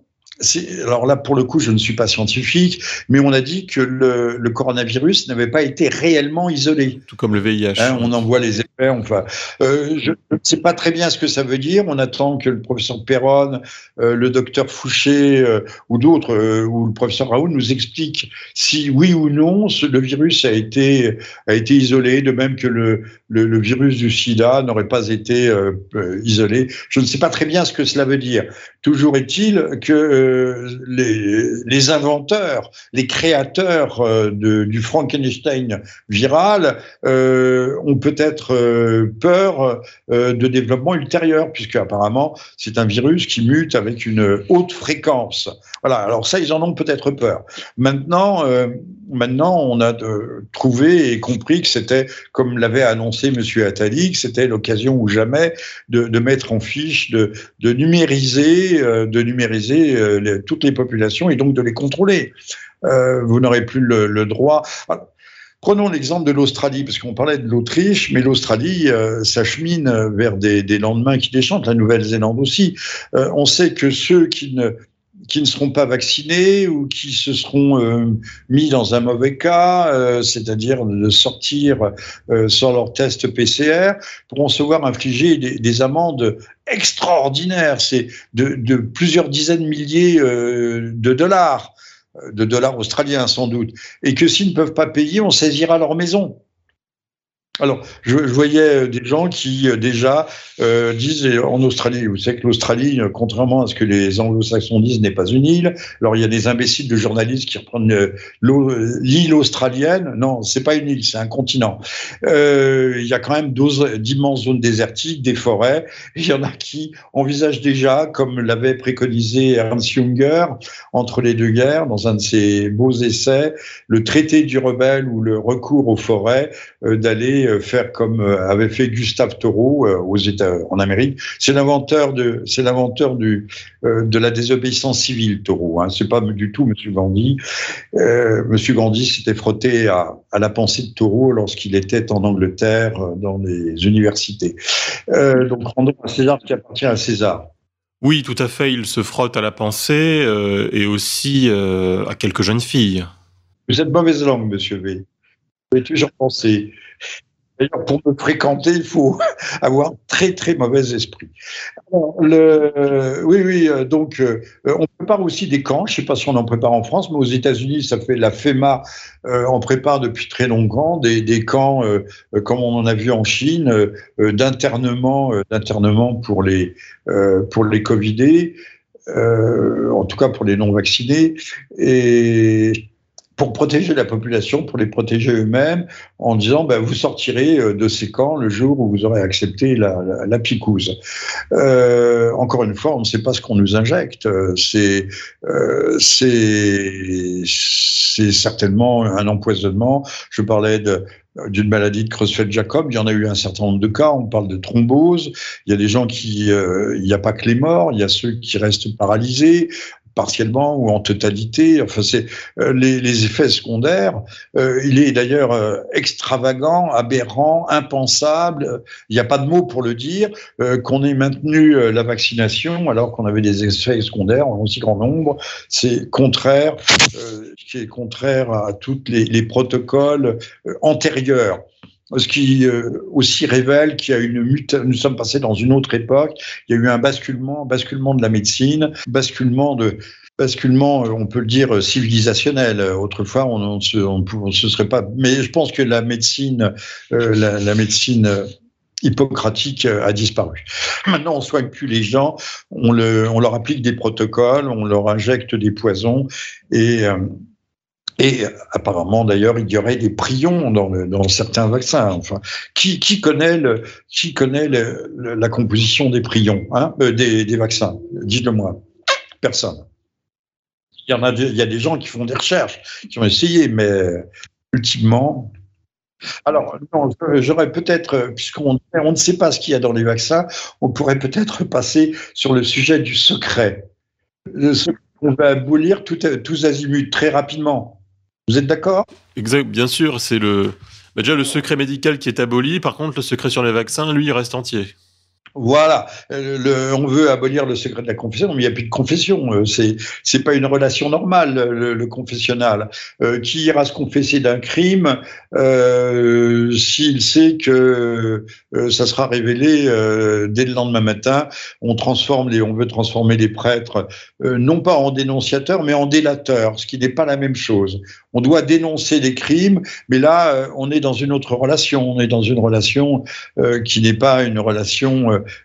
alors là, pour le coup, je ne suis pas scientifique, mais on a dit que le, le coronavirus n'avait pas été réellement isolé. Tout comme le VIH. Hein, on en voit les effets. Enfin, euh, je ne sais pas très bien ce que ça veut dire. On attend que le professeur Perron, euh, le docteur Fouché euh, ou d'autres, ou le professeur Raoult nous expliquent si oui ou non ce, le virus a été a été isolé, de même que le, le, le virus du SIDA n'aurait pas été isolé. Je ne sais pas très bien ce que cela veut dire. Toujours est-il que les, inventeurs, les créateurs euh, du Frankenstein viral euh, ont peut-être euh, peur de développement ultérieur, puisque apparemment c'est un virus qui mute avec une haute fréquence. Voilà. Alors ça, ils en ont peut-être peur. Maintenant, maintenant, on a trouvé et compris que c'était, comme l'avait annoncé Monsieur Attali, que c'était l'occasion ou jamais de, mettre en fiche, de numériser, de numériser toutes les populations et donc de les contrôler. Euh, vous n'aurez plus le, droit. Prenons l'exemple de l'Australie, parce qu'on parlait de l'Autriche, mais l'Australie euh, s'achemine vers des, des, lendemains qui déchantent, la Nouvelle-Zélande aussi. Euh, on sait que ceux qui ne, qui ne seront pas vaccinés ou qui se seront euh, mis dans un mauvais cas, euh, c'est-à-dire de sortir euh, sans leur test PCR, pourront se voir infliger des, des amendes extraordinaires, c'est de, plusieurs dizaines de milliers de dollars, de dollars australiens sans doute, et que s'ils ne peuvent pas payer, on saisira leur maison. Alors, je, voyais des gens qui euh, déjà euh, disent en Australie, vous savez que l'Australie, euh, contrairement à ce que les anglo-saxons disent, n'est pas une île. Alors, il y a des imbéciles de journalistes qui reprennent euh, l'île australienne. Non, c'est pas une île, c'est un continent. Euh, il y a quand même d'immenses zones désertiques, des forêts. Il y en a qui envisagent déjà, comme l'avait préconisé Ernst Junger entre les deux guerres, dans un de ses beaux essais, le traité du rebelle ou le recours aux forêts, euh, d'aller euh, faire comme euh, avait fait Gustave Taureau euh, aux États en Amérique. C'est l'inventeur de c'est l'inventeur du de la désobéissance civile Taureau. Hein. C'est pas du tout Monsieur Gandhi. Euh, Monsieur Gandhi s'était frotté à, à, la pensée de Taureau lorsqu'il était en Angleterre dans les universités. Euh, donc rendons à César qui appartient à César. Oui, tout à fait. Il se frotte à la pensée euh, et aussi euh, à quelques jeunes filles. Vous êtes mauvaise langue, Monsieur V. Vous avez toujours pensé. D'ailleurs, pour me fréquenter, il faut avoir très très mauvais esprit. le, oui, oui, euh, donc euh, on prépare aussi des camps. Je ne sais pas si on en prépare en France, mais aux États-Unis, ça fait la FEMA euh, en prépare depuis très longtemps des, des camps, comme on en a vu en Chine, d'internement, d'internement pour les pour les Covidés, en tout cas pour les non vaccinés et pour protéger la population, pour les protéger eux-mêmes, en disant ben, vous sortirez euh, de ces camps le jour où vous aurez accepté la, la, la picouse. Euh, encore une fois, on ne sait pas ce qu'on nous injecte. C'est euh, c'est certainement un empoisonnement. Je parlais d'une maladie de Creutzfeldt-Jacob, il y en a eu un certain nombre de cas, on parle de thrombose, il y a des gens qui, euh, il n'y a pas que les morts, il y a ceux qui restent paralysés, partiellement ou en totalité. Enfin, c'est euh, les, effets secondaires. Euh, il est d'ailleurs euh, extravagant, aberrant, impensable. Il n'y a pas de mots pour le dire qu'on ait maintenu la vaccination alors qu'on avait des effets secondaires en aussi grand nombre. C'est contraire, qui contraire à tous les protocoles antérieurs ce qui aussi révèle qu'il y a une mutation. Nous sommes passés dans une autre époque. Il y a eu un basculement, basculement de la médecine, basculement de basculement, on peut le dire civilisationnel. Autrefois, on, ne se, on, se serait pas. Mais je pense que la médecine, euh, la, médecine hippocratique a disparu. Maintenant, on soigne plus les gens, on, le, on leur applique des protocoles, on leur injecte des poisons et euh, et apparemment, d'ailleurs, il y aurait des prions dans, certains vaccins. Enfin, qui, connaît, la composition des prions, hein, euh, des, des, vaccins? Dites-le-moi. Personne. Il y en a, il y a des gens qui font des recherches, qui ont essayé, mais ultimement. Alors, j'aurais peut-être, puisqu'on on ne sait pas ce qu'il y a dans les vaccins, on pourrait peut-être passer sur le sujet du secret. Le secret on va abolir tous azimuts très rapidement. Vous êtes d'accord? Exact, bien sûr, c'est le bah, déjà le secret médical qui est aboli. Par contre, le secret sur les vaccins, lui, il reste entier. Voilà, euh, le, on veut abolir le secret de la confession, mais il n'y a plus de confession. Euh, c'est c'est pas une relation normale le, le confessionnal. Euh, qui ira se confesser d'un crime euh, s'il sait que euh, ça sera révélé dès le lendemain matin On transforme les, on veut transformer les prêtres non pas en dénonciateurs, mais en délateurs, ce qui n'est pas la même chose. On doit dénoncer les crimes, mais là, on est dans une autre relation. On est dans une relation qui n'est pas une relation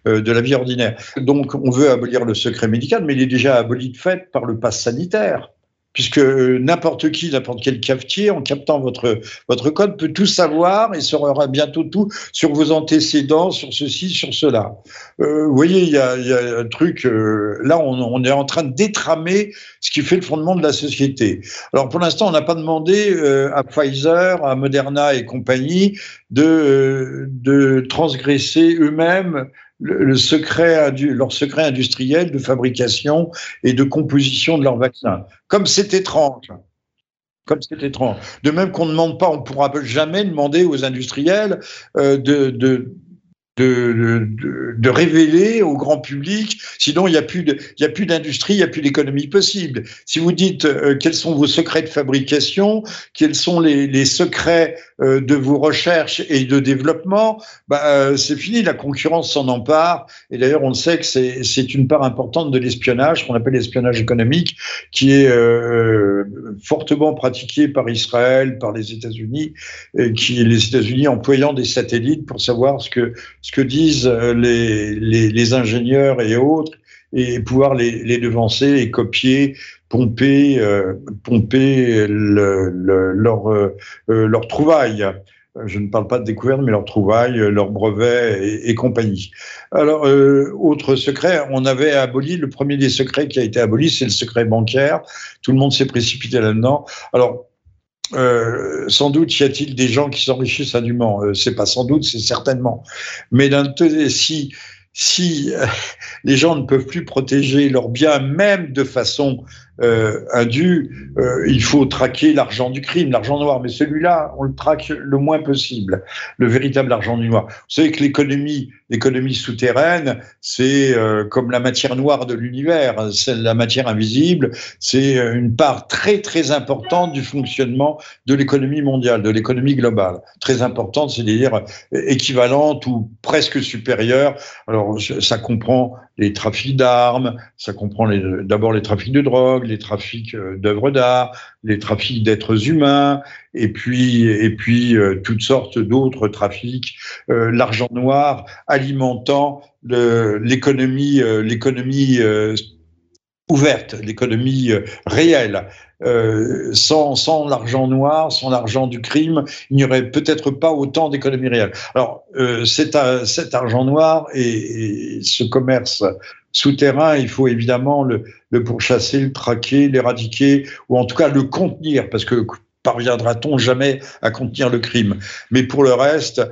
euh, de la vie ordinaire. Donc on veut abolir le secret médical, mais il est déjà aboli de fait par le pass sanitaire puisque n'importe qui, n'importe quel cafetier, en captant votre, votre code, peut tout savoir et saura bientôt tout sur vos antécédents, sur ceci, sur cela. Euh, vous voyez, il y a, y a, un truc, euh, là, on, on, est en train de détramer ce qui fait le fondement de la société. Alors, pour l'instant, on n'a pas demandé euh, à Pfizer, à Moderna et compagnie de, de transgresser eux-mêmes le, secret, leur secret industriel de fabrication et de composition de leurs vaccins. Comme c'est étrange. Comme c'est étrange. De même qu'on ne demande pas, on ne pourra jamais demander aux industriels euh, de, de de, révéler au grand public, sinon il n'y a plus d'industrie, il n'y a plus d'économie possible. Si vous dites euh, quels sont vos secrets de fabrication, quels sont les, secrets euh, de vos recherches et de développement, bah, euh, c'est fini, la concurrence s'en empare. Et d'ailleurs, on sait que c'est une part importante de l'espionnage, qu'on appelle l'espionnage économique, qui est fortement pratiqué par Israël, par les États-Unis, qui les États-Unis employant des satellites pour savoir ce que ce que disent euh, les, les, les ingénieurs et autres et pouvoir les, les devancer et copier, pomper, euh, pomper le, le, leur, euh, leur trouvaille. Je ne parle pas de découverte, mais leur trouvaille, leurs brevets et, et compagnie. Alors, euh, autre secret, on avait aboli, le premier des secrets qui a été aboli, c'est le secret bancaire. Tout le monde s'est précipité là-dedans. Alors, euh, sans doute y a-t-il des gens qui s'enrichissent indûment. Euh, c'est pas sans doute, c'est certainement. Mais d'un si si euh, les gens ne peuvent plus protéger leurs biens, même de façon euh, indu, euh, il faut traquer l'argent du crime, l'argent noir. Mais celui-là, on le traque le moins possible, le véritable argent du noir. Vous savez que l'économie, l'économie souterraine, c'est euh, comme la matière noire de l'univers, c'est la matière invisible. C'est une part très très importante du fonctionnement de l'économie mondiale, de l'économie globale, très importante, c'est-à-dire équivalente ou presque supérieure. Alors ça comprend les trafics d'armes, ça comprend d'abord les trafics de drogue, les trafics euh, d'œuvres d'art, les trafics d'êtres humains, et puis, et puis euh, toutes sortes d'autres trafics, euh, l'argent noir alimentant l'économie, l'économie ouverte, l'économie réelle. Sans, l'argent noir, sans l'argent du crime, il n'y aurait peut-être pas autant d'économie réelle. Alors, cet, argent noir et, ce commerce souterrain, il faut évidemment le, le pourchasser, le traquer, l'éradiquer, ou en tout cas le contenir, parce que parviendra-t-on jamais à contenir le crime. Mais pour le reste,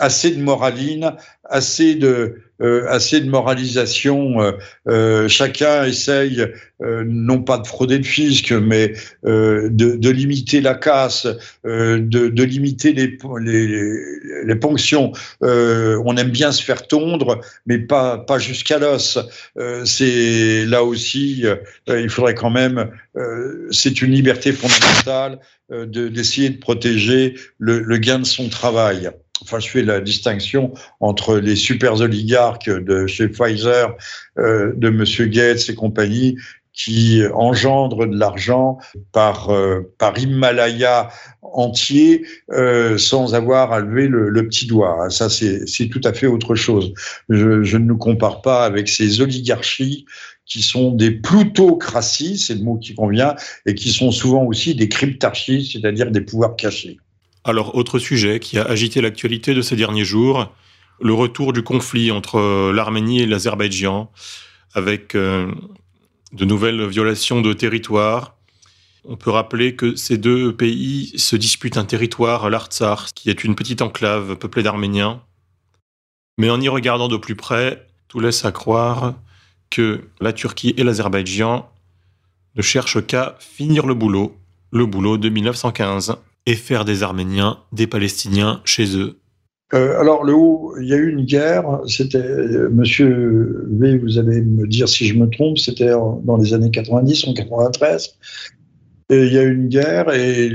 assez de moraline, assez de, assez de moralisation. Euh, euh, chacun essaye non pas de frauder le fisc, mais de, de, limiter la casse, de, de, limiter les, les, les ponctions. on aime bien se faire tondre, mais pas, pas jusqu'à l'os. c'est là aussi, il faudrait quand même. c'est une liberté fondamentale d'essayer de, protéger le, le gain de son travail enfin je fais la distinction entre les super oligarques de chez Pfizer, euh, de Monsieur Gates et compagnie, qui engendrent de l'argent par euh, par Himalaya entier euh, sans avoir à lever le, petit doigt. Ça c'est c'est tout à fait autre chose. Je, je ne nous compare pas avec ces oligarchies qui sont des plutocraties, c'est le mot qui convient, et qui sont souvent aussi des cryptarchies, c'est-à-dire des pouvoirs cachés. Alors, autre sujet qui a agité l'actualité de ces derniers jours, le retour du conflit entre l'Arménie et l'Azerbaïdjan, avec euh, de nouvelles violations de territoire. On peut rappeler que ces deux pays se disputent un territoire, l'Artsar, qui est une petite enclave peuplée d'Arméniens. Mais en y regardant de plus près, tout laisse à croire que la Turquie et l'Azerbaïdjan ne cherchent qu'à finir le boulot, le boulot de 1915 et faire des Arméniens des Palestiniens chez eux euh, alors, le haut, il y a eu une guerre. C'était, euh, monsieur V, vous allez me dire si je me trompe, c'était dans les années 90, en 93. Et il y a eu une guerre et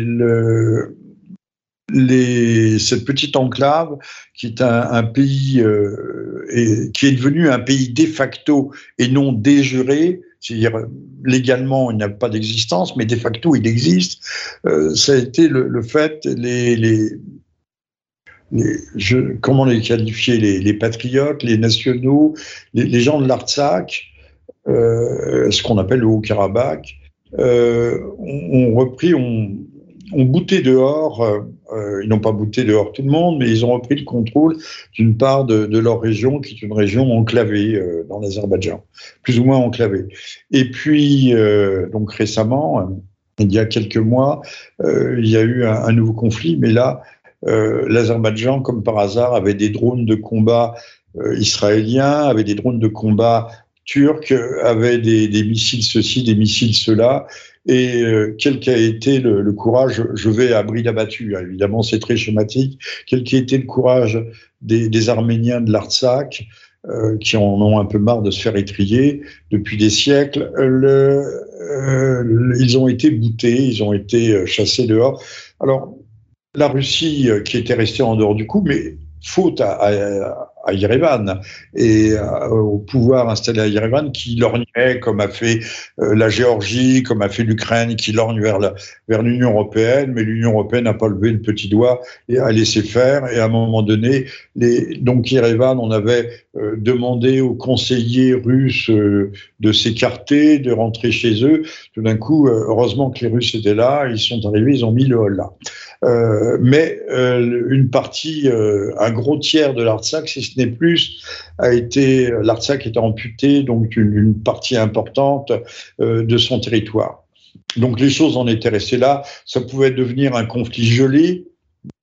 cette petite enclave, qui est un, pays euh, et, qui est devenu un pays de facto et non déjuré, c'est-à-dire légalement il n'a pas d'existence, mais de facto il existe. Euh, ça a été le, fait les, les, comment les qualifier les, patriotes, les nationaux, les, gens de l'Artsakh, euh, ce qu'on appelle le Haut-Karabakh, euh, ont, repris, ont bouté dehors, euh, euh, ils n'ont pas bouté dehors tout le monde, mais ils ont repris le contrôle d'une part de, leur région, qui est une région enclavée euh, dans l'Azerbaïdjan, plus ou moins enclavée. Et puis, donc récemment, il y a quelques mois, il y a eu un nouveau conflit, mais là, l'Azerbaïdjan, comme par hasard, avait des drones de combat israéliens, avait des drones de combat turcs, avait des, missiles ceci, des missiles cela, et euh, quel qu'a été le, courage, je vais à bride abattue, hein, évidemment c'est très schématique, quel qu'a été le courage des, Arméniens de l'Artsakh, euh, qui en ont un peu marre de se faire étrier depuis des siècles, le, euh, ils ont été boutés, ils ont été chassés dehors. Alors, la Russie, qui était restée en dehors du coup, mais faute à, à Yerevan et euh, au pouvoir installé à Yerevan qui lorgnait, comme a fait euh, la Géorgie, comme a fait l'Ukraine, qui lorgne vers la, vers l'Union européenne, mais l'Union européenne n'a pas levé le petit doigt et a laissé faire. Et à un moment donné, les, donc Yerevan, on avait euh, demandé aux conseillers russes de s'écarter, de rentrer chez eux. Tout d'un coup, heureusement que les Russes étaient là, ils sont arrivés, ils ont mis le là. Euh, mais euh, une partie, euh, un gros tiers de l'Artsakh, si ce n'est plus, a été l'Artsakh est amputé, donc une, partie importante de son territoire. Donc les choses en étaient restées là. Ça pouvait devenir un conflit gelé,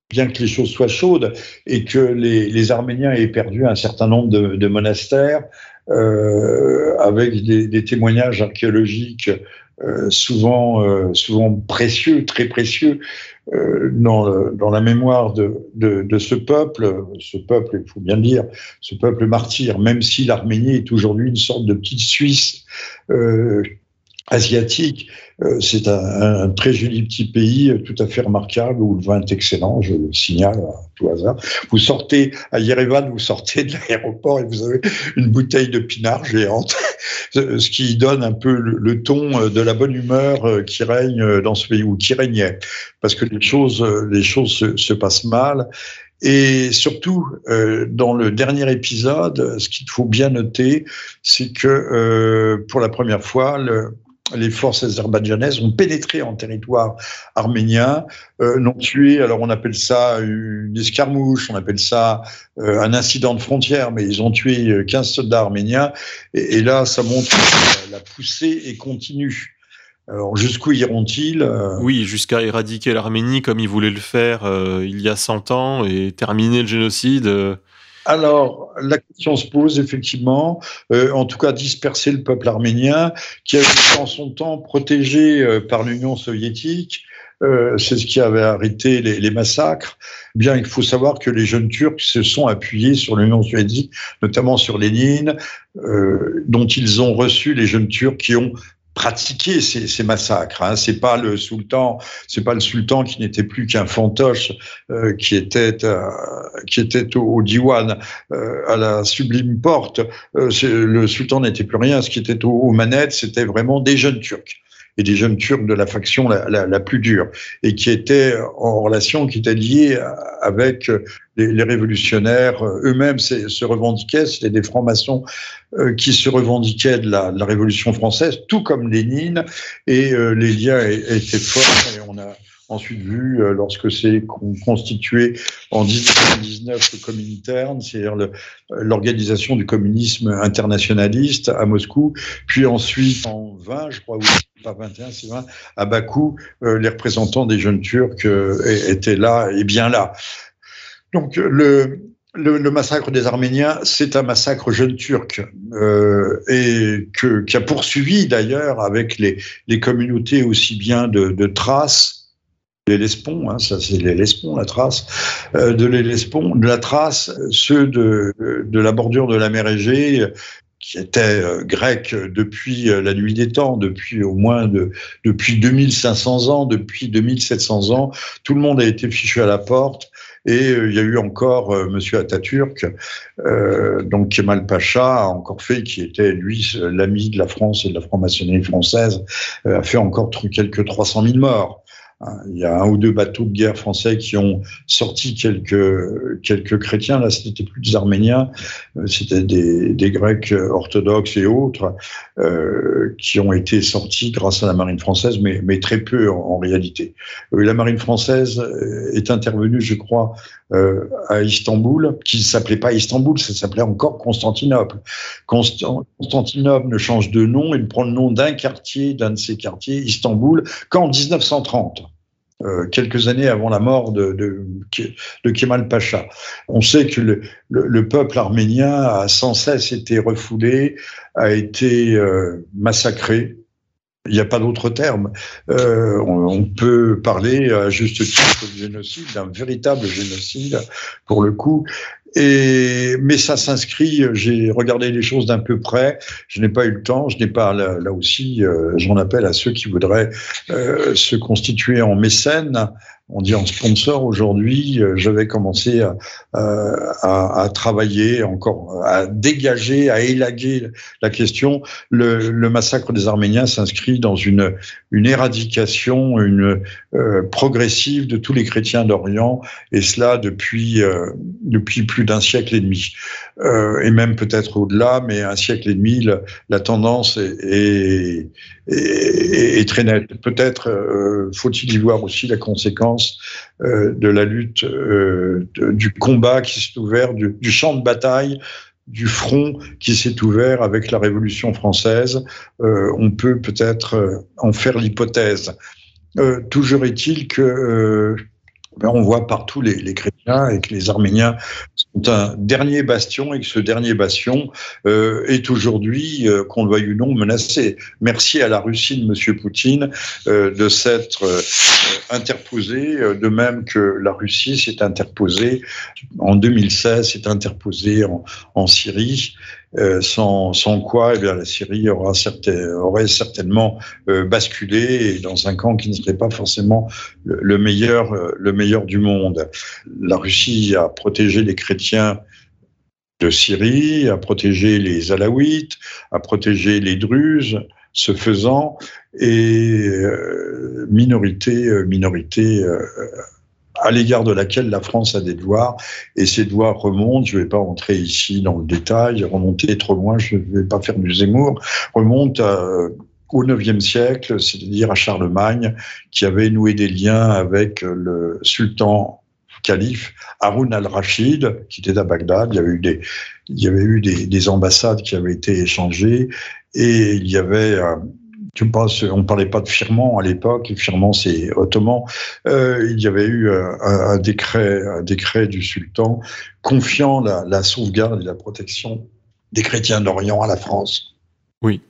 bien que les choses soient chaudes et que les, Arméniens aient perdu un certain nombre de, monastères, avec des, témoignages archéologiques souvent, souvent précieux, très précieux dans, dans, la mémoire de, de, de, ce peuple, ce peuple, il faut bien le dire, ce peuple martyr, même si l'Arménie est aujourd'hui une sorte de petite Suisse asiatique. Euh, c'est un, très joli petit pays, euh, tout à fait remarquable, où le vin est excellent, je le signale à tout hasard. Vous sortez à Yerevan, vous sortez de l'aéroport et vous avez une bouteille de pinard géante, ce qui donne un peu le, ton euh, de la bonne humeur qui règne dans ce pays, ou qui régnait, parce que les choses, les choses se, se passent mal. Et surtout, euh, dans le dernier épisode, ce qu'il faut bien noter, c'est que euh, pour la première fois, le, les forces azerbaïdjanaises ont pénétré en territoire arménien, euh, n'ont tué, alors on appelle ça une escarmouche, on appelle ça euh, un incident de frontière, mais ils ont tué 15 soldats arméniens, et, là ça montre que la poussée est continue. Alors jusqu'où iront-ils euh? Oui, jusqu'à éradiquer l'Arménie comme ils voulaient le faire il y a 100 ans et terminer le génocide alors, la question se pose effectivement, euh, en tout cas disperser le peuple arménien, qui a été en son temps protégé euh, par l'Union soviétique. Euh, c'est ce qui avait arrêté les, massacres. Bien, il faut savoir que les jeunes Turcs se sont appuyés sur l'Union soviétique, notamment sur Lénine, dont ils ont reçu les jeunes Turcs qui ont pratiquer ces, massacres. Hein. C'est pas le sultan, c'est pas le sultan qui n'était plus qu'un fantoche euh, qui était euh, qui était au, diwan euh, à la sublime porte. le sultan n'était plus rien. Ce qui était aux manettes, c'était vraiment des jeunes Turcs et des jeunes Turcs de la faction la, la, plus dure, et qui étaient en relation, qui étaient liés avec les, révolutionnaires eux-mêmes se revendiquaient, c'était des francs-maçons euh, qui se revendiquaient de la, Révolution française, tout comme Lénine, et euh, les liens étaient forts, ensuite vu euh, lorsque c'est constitué en 1919 le Comintern, c'est-à-dire l'organisation du communisme internationaliste à Moscou, puis ensuite en 20, je crois, oui, pas 21, c'est 20, à Bakou, euh, les représentants des jeunes Turcs euh, étaient là et bien là. Donc le, le, massacre des Arméniens, c'est un massacre jeune turc euh, et que, qui a poursuivi d'ailleurs avec les, les communautés aussi bien de, de Thrace les hein, ça c'est les la trace, euh, de les de la trace, ceux de, de la bordure de la mer Égée, qui étaient euh, grecs depuis euh, la nuit des temps, depuis au moins de, depuis 2500 ans, depuis 2700 ans. Tout le monde a été fichu à la porte. Et il y a eu encore euh, Monsieur Atatürk, euh, donc Kemal Pacha a encore fait, qui était lui l'ami de la France et de la franc-maçonnerie française, a fait encore quelques 300 000 morts. Hein, il y a un ou deux bateaux de guerre français qui ont sorti quelques, quelques chrétiens. Là, c'était plus des Arméniens, euh, c'était des, Grecs orthodoxes et autres euh, qui ont été sortis grâce à la marine française, mais, très peu en, réalité. Euh, la marine française euh, est intervenue, je crois, euh, à Istanbul, qui ne s'appelait pas Istanbul, ça s'appelait encore Constantinople. Constantinople ne change de nom, il prend le nom d'un quartier, d'un de ces quartiers, Istanbul, qu'en 1930. Euh, quelques années avant la mort de, de, de, Kemal Pacha. On sait que le, le, peuple arménien a sans cesse été refoulé, a été euh, massacré, il n'y a pas d'autre terme. Euh, on, peut parler à juste titre de génocide, d'un véritable génocide pour le coup. Et, mais ça s'inscrit, j'ai regardé les choses d'un peu près, je n'ai pas eu le temps, je n'ai pas, là, aussi, euh, j'en appelle à ceux qui voudraient euh, se constituer en mécène on dit en sponsor aujourd'hui, euh, je vais commencer à, à, travailler encore, à dégager, à élaguer la question. Le, massacre des Arméniens s'inscrit dans une, une éradication, une euh, progressive de tous les chrétiens d'Orient, et cela depuis euh, depuis plus d'un siècle et demi, euh, et même peut-être au-delà, mais un siècle et demi, la, tendance est, est, est, très nette. Peut-être euh, faut-il y voir aussi la conséquence euh, de la lutte, euh, du combat qui s'est ouvert, du, champ de bataille du front qui s'est ouvert avec la Révolution française. On peut peut-être en faire l'hypothèse. toujours est-il que on voit partout les, chrétiens et que les Arméniens sont un dernier bastion et que ce dernier bastion euh, est aujourd'hui, euh, qu'on le veuille ou non, menacé. Merci à la Russie de M. Poutine euh, de s'être interposée, de même que la Russie s'est interposée en 2016, s'est interposée en, en Syrie. Euh, sans, quoi eh bien, la Syrie aura aurait certainement euh, basculé dans un camp qui ne serait pas forcément le, meilleur, euh, le meilleur du monde. La Russie a protégé les chrétiens de Syrie, a protégé les Alaouites, a protégé les Druzes, ce faisant, et minorité, minorité à l'égard de laquelle la France a des devoirs, et ces devoirs remontent, je ne vais pas entrer ici dans le détail, remonter trop loin, je ne vais pas faire du Zemmour, remontent au IXe siècle, c'est-à-dire à Charlemagne, qui avait noué des liens avec le sultan calife Haroun al-Rachid, qui était à Bagdad. Il y avait eu des, il y avait eu des ambassades qui avaient été échangées, et il y avait tu penses, on parlait pas de firmant à l'époque, firmant c'est ottoman. Euh, il y avait eu euh, un, décret, du sultan confiant la sauvegarde et la protection des chrétiens d'Orient à la France. Oui.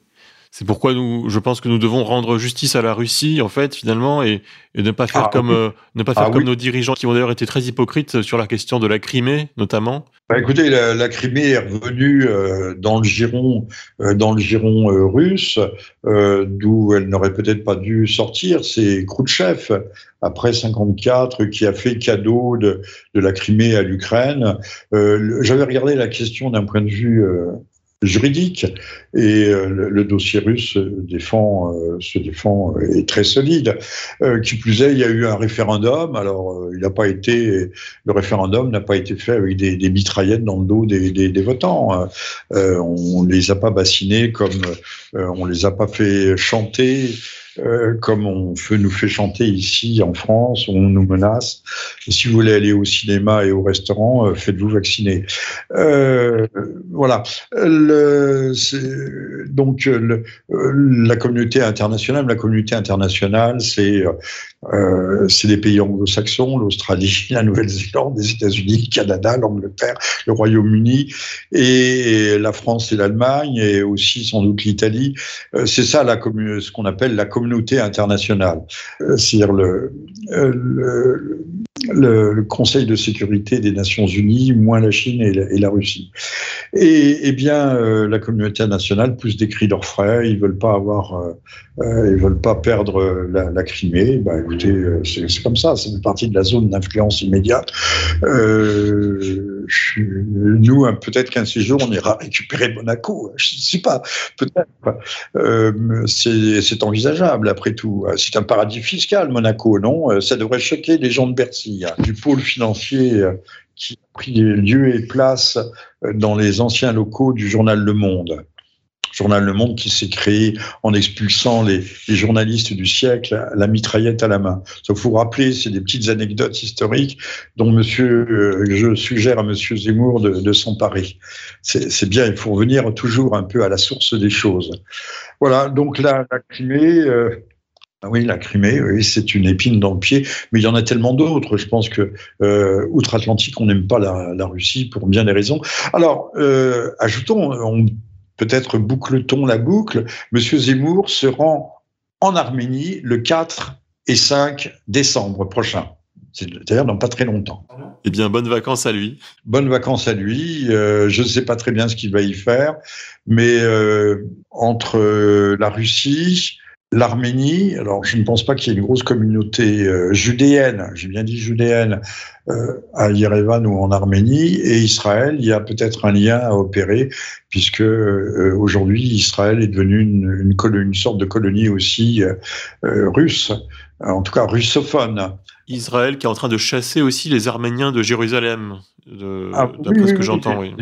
C'est pourquoi nous, je pense que nous devons rendre justice à la Russie, en fait, finalement, et, ne pas faire ah, comme, euh, ne pas faire ah, comme nos dirigeants qui ont d'ailleurs été très hypocrites sur la question de la Crimée, notamment. Bah, écoutez, la, Crimée est revenue euh, dans le giron, euh, dans le giron russe, d'où elle n'aurait peut-être pas dû sortir. C'est Khrouchtchev, après 54, qui a fait cadeau de, de la Crimée à l'Ukraine. J'avais regardé la question d'un point de vue juridique. Et euh, le, dossier russe défend, euh, se défend euh, est très solide. qui plus est, il y a eu un référendum. Alors, il n'a pas été, le référendum n'a pas été fait avec des, des, mitraillettes dans le dos des, des, des votants. on les a pas bassinés comme on les a pas fait chanter euh, comme on nous fait chanter ici en France, on nous menace. Si vous voulez aller au cinéma et au restaurant, euh, faites-vous vacciner. Euh, voilà. Donc la communauté internationale, la communauté internationale, c'est c'est les pays anglo-saxons, l'Australie, la Nouvelle-Zélande, les États-Unis, le Canada, l'Angleterre, le Royaume-Uni, et la France et l'Allemagne, et aussi sans doute l'Italie. C'est ça ce qu'on appelle la communauté internationale, euh, c'est-à-dire le, le, Conseil de sécurité des Nations Unies, moins la Chine et la, Russie. Et, eh bien, la communauté internationale pousse des cris d'orfraie. Ils veulent euh, veulent pas perdre la, Crimée. Ben, écoutez, euh, c'est comme ça, c'est une partie de la zone d'influence immédiate. Euh, nous, hein, peut-être qu'un séjour, on ira récupérer Monaco. Je ne sais pas, peut-être. Euh, c'est envisageable, après tout. C'est un paradis fiscal, Monaco, non? Ça devrait choquer les gens de Bercy, hein. du pôle financier qui a pris lieu et place dans les anciens locaux du journal Le Monde journal Le Monde qui s'est créé en expulsant les, journalistes du siècle, la mitraillette à la main. Il faut vous rappeler, c'est des petites anecdotes historiques dont monsieur, euh, je suggère à monsieur Zemmour de, s'emparer. C'est bien, il faut revenir toujours un peu à la source des choses. Voilà, donc la, la Crimée. Euh, oui, la Crimée, oui, c'est une épine dans le pied, mais il y en a tellement d'autres. Je pense que euh, outre-Atlantique, on n'aime pas la, Russie pour bien des raisons. Alors, ajoutons, on peut-être boucle-t-on la boucle, M. Zemmour se rend en Arménie le 4 et 5 décembre prochain. C'est-à-dire dans pas très longtemps. Eh bien, bonnes vacances à lui. Bonnes vacances à lui. Euh, je ne sais pas très bien ce qu'il va y faire, mais euh, entre la Russie, l'Arménie, alors je ne pense pas qu'il y ait une grosse communauté euh, judéenne, j'ai bien dit judéenne, euh, à Yerevan ou en Arménie, et Israël, il y a peut-être un lien à opérer, puisque euh, aujourd'hui Israël est devenu une, une, une, sorte de colonie aussi russe, en tout cas russophone. Israël qui est en train de chasser aussi les Arméniens de Jérusalem. Ah, d'après ce que j'entends. Oui,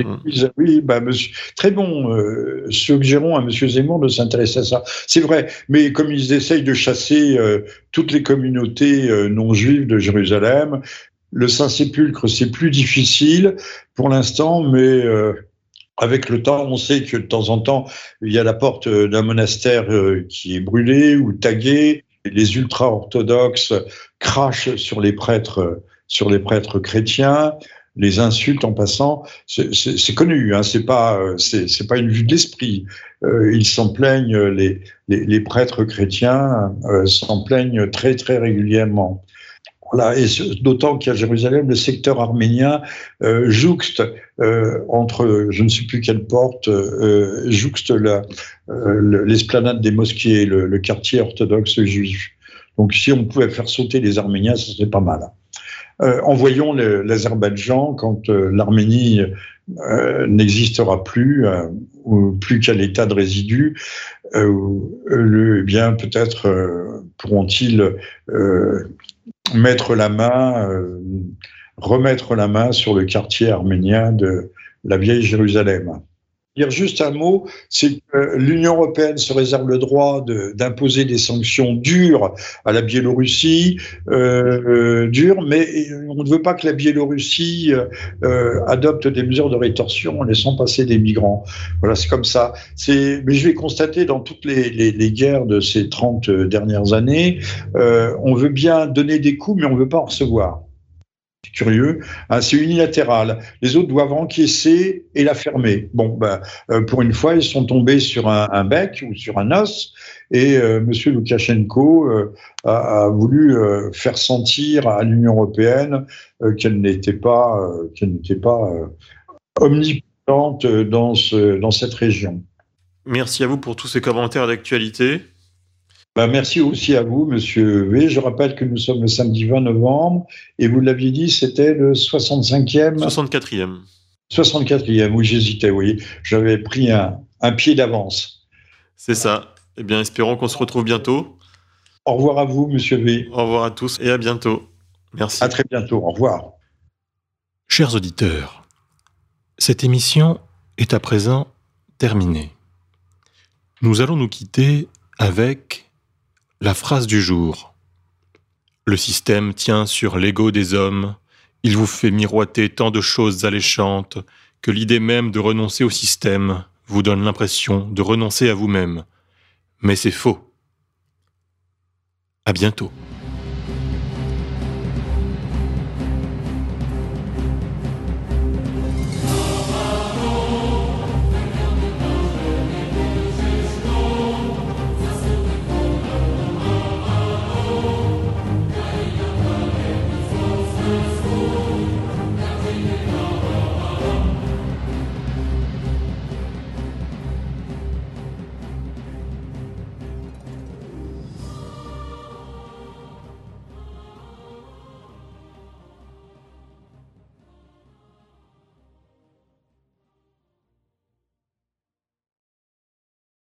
oui. bah, monsieur, très bon. Euh, suggérons à M. Zemmour de s'intéresser à ça. C'est vrai, mais comme ils essayent de chasser euh, toutes les communautés euh, non juives de Jérusalem, le Saint-Sépulcre, c'est plus difficile pour l'instant, mais avec le temps, on sait que de temps en temps, il y a la porte d'un monastère qui est brûlée ou taguée. Les ultra-orthodoxes crachent sur les prêtres sur les prêtres chrétiens, les insultes en passant, c'est connu, hein, c'est pas c'est pas une vue de l'esprit. ils s'en plaignent, les, les, les, prêtres chrétiens s'en plaignent très très régulièrement. D'autant qu'à Jérusalem, le secteur arménien euh, jouxte euh, entre, je ne sais plus quelle porte, euh, jouxte l'esplanade des mosquées, le, le, quartier orthodoxe juif. Donc, si on pouvait faire sauter les Arméniens, ce serait pas mal. Euh, envoyons l'Azerbaïdjan quand euh, l'Arménie euh, n'existera plus, plus qu'à l'état de résidu. Le, eh bien, peut-être pourront-ils mettre la main, remettre la main sur le quartier arménien de la vieille Jérusalem dire juste un mot, c'est que l'Union européenne se réserve le droit d'imposer des sanctions dures à la Biélorussie, euh, euh, dures, mais on ne veut pas que la Biélorussie euh, adopte des mesures de rétorsion en laissant passer des migrants. Voilà, c'est comme ça. Mais je vais constater dans toutes les, les, les, guerres de ces 30 dernières années, on veut bien donner des coups, mais on ne veut pas en recevoir curieux. Hein, c'est unilatéral. Les autres doivent encaisser et la fermer. Bon, ben, euh, pour une fois, ils sont tombés sur un, bec ou sur un os, et euh, M. Loukachenko euh, a, voulu faire sentir à l'Union européenne qu'elle n'était pas, qu'elle n'était pas omnipotente dans, ce, dans cette région. Merci à vous pour tous ces commentaires d'actualité. Bah, merci aussi à vous, Monsieur V. Je rappelle que nous sommes le samedi 20 novembre et vous l'aviez dit, c'était le 65e 64e. 64e, oui, j'hésitais, oui. J'avais pris un, pied d'avance. C'est ça. Eh bien, espérons qu'on se retrouve bientôt. Au revoir à vous, Monsieur V. Au revoir à tous et à bientôt. Merci. À très bientôt. Au revoir. Chers auditeurs, cette émission est à présent terminée. Nous allons nous quitter avec la phrase du jour. Le système tient sur l'ego des hommes, il vous fait miroiter tant de choses alléchantes que l'idée même de renoncer au système vous donne l'impression de renoncer à vous-même. Mais c'est faux. À bientôt.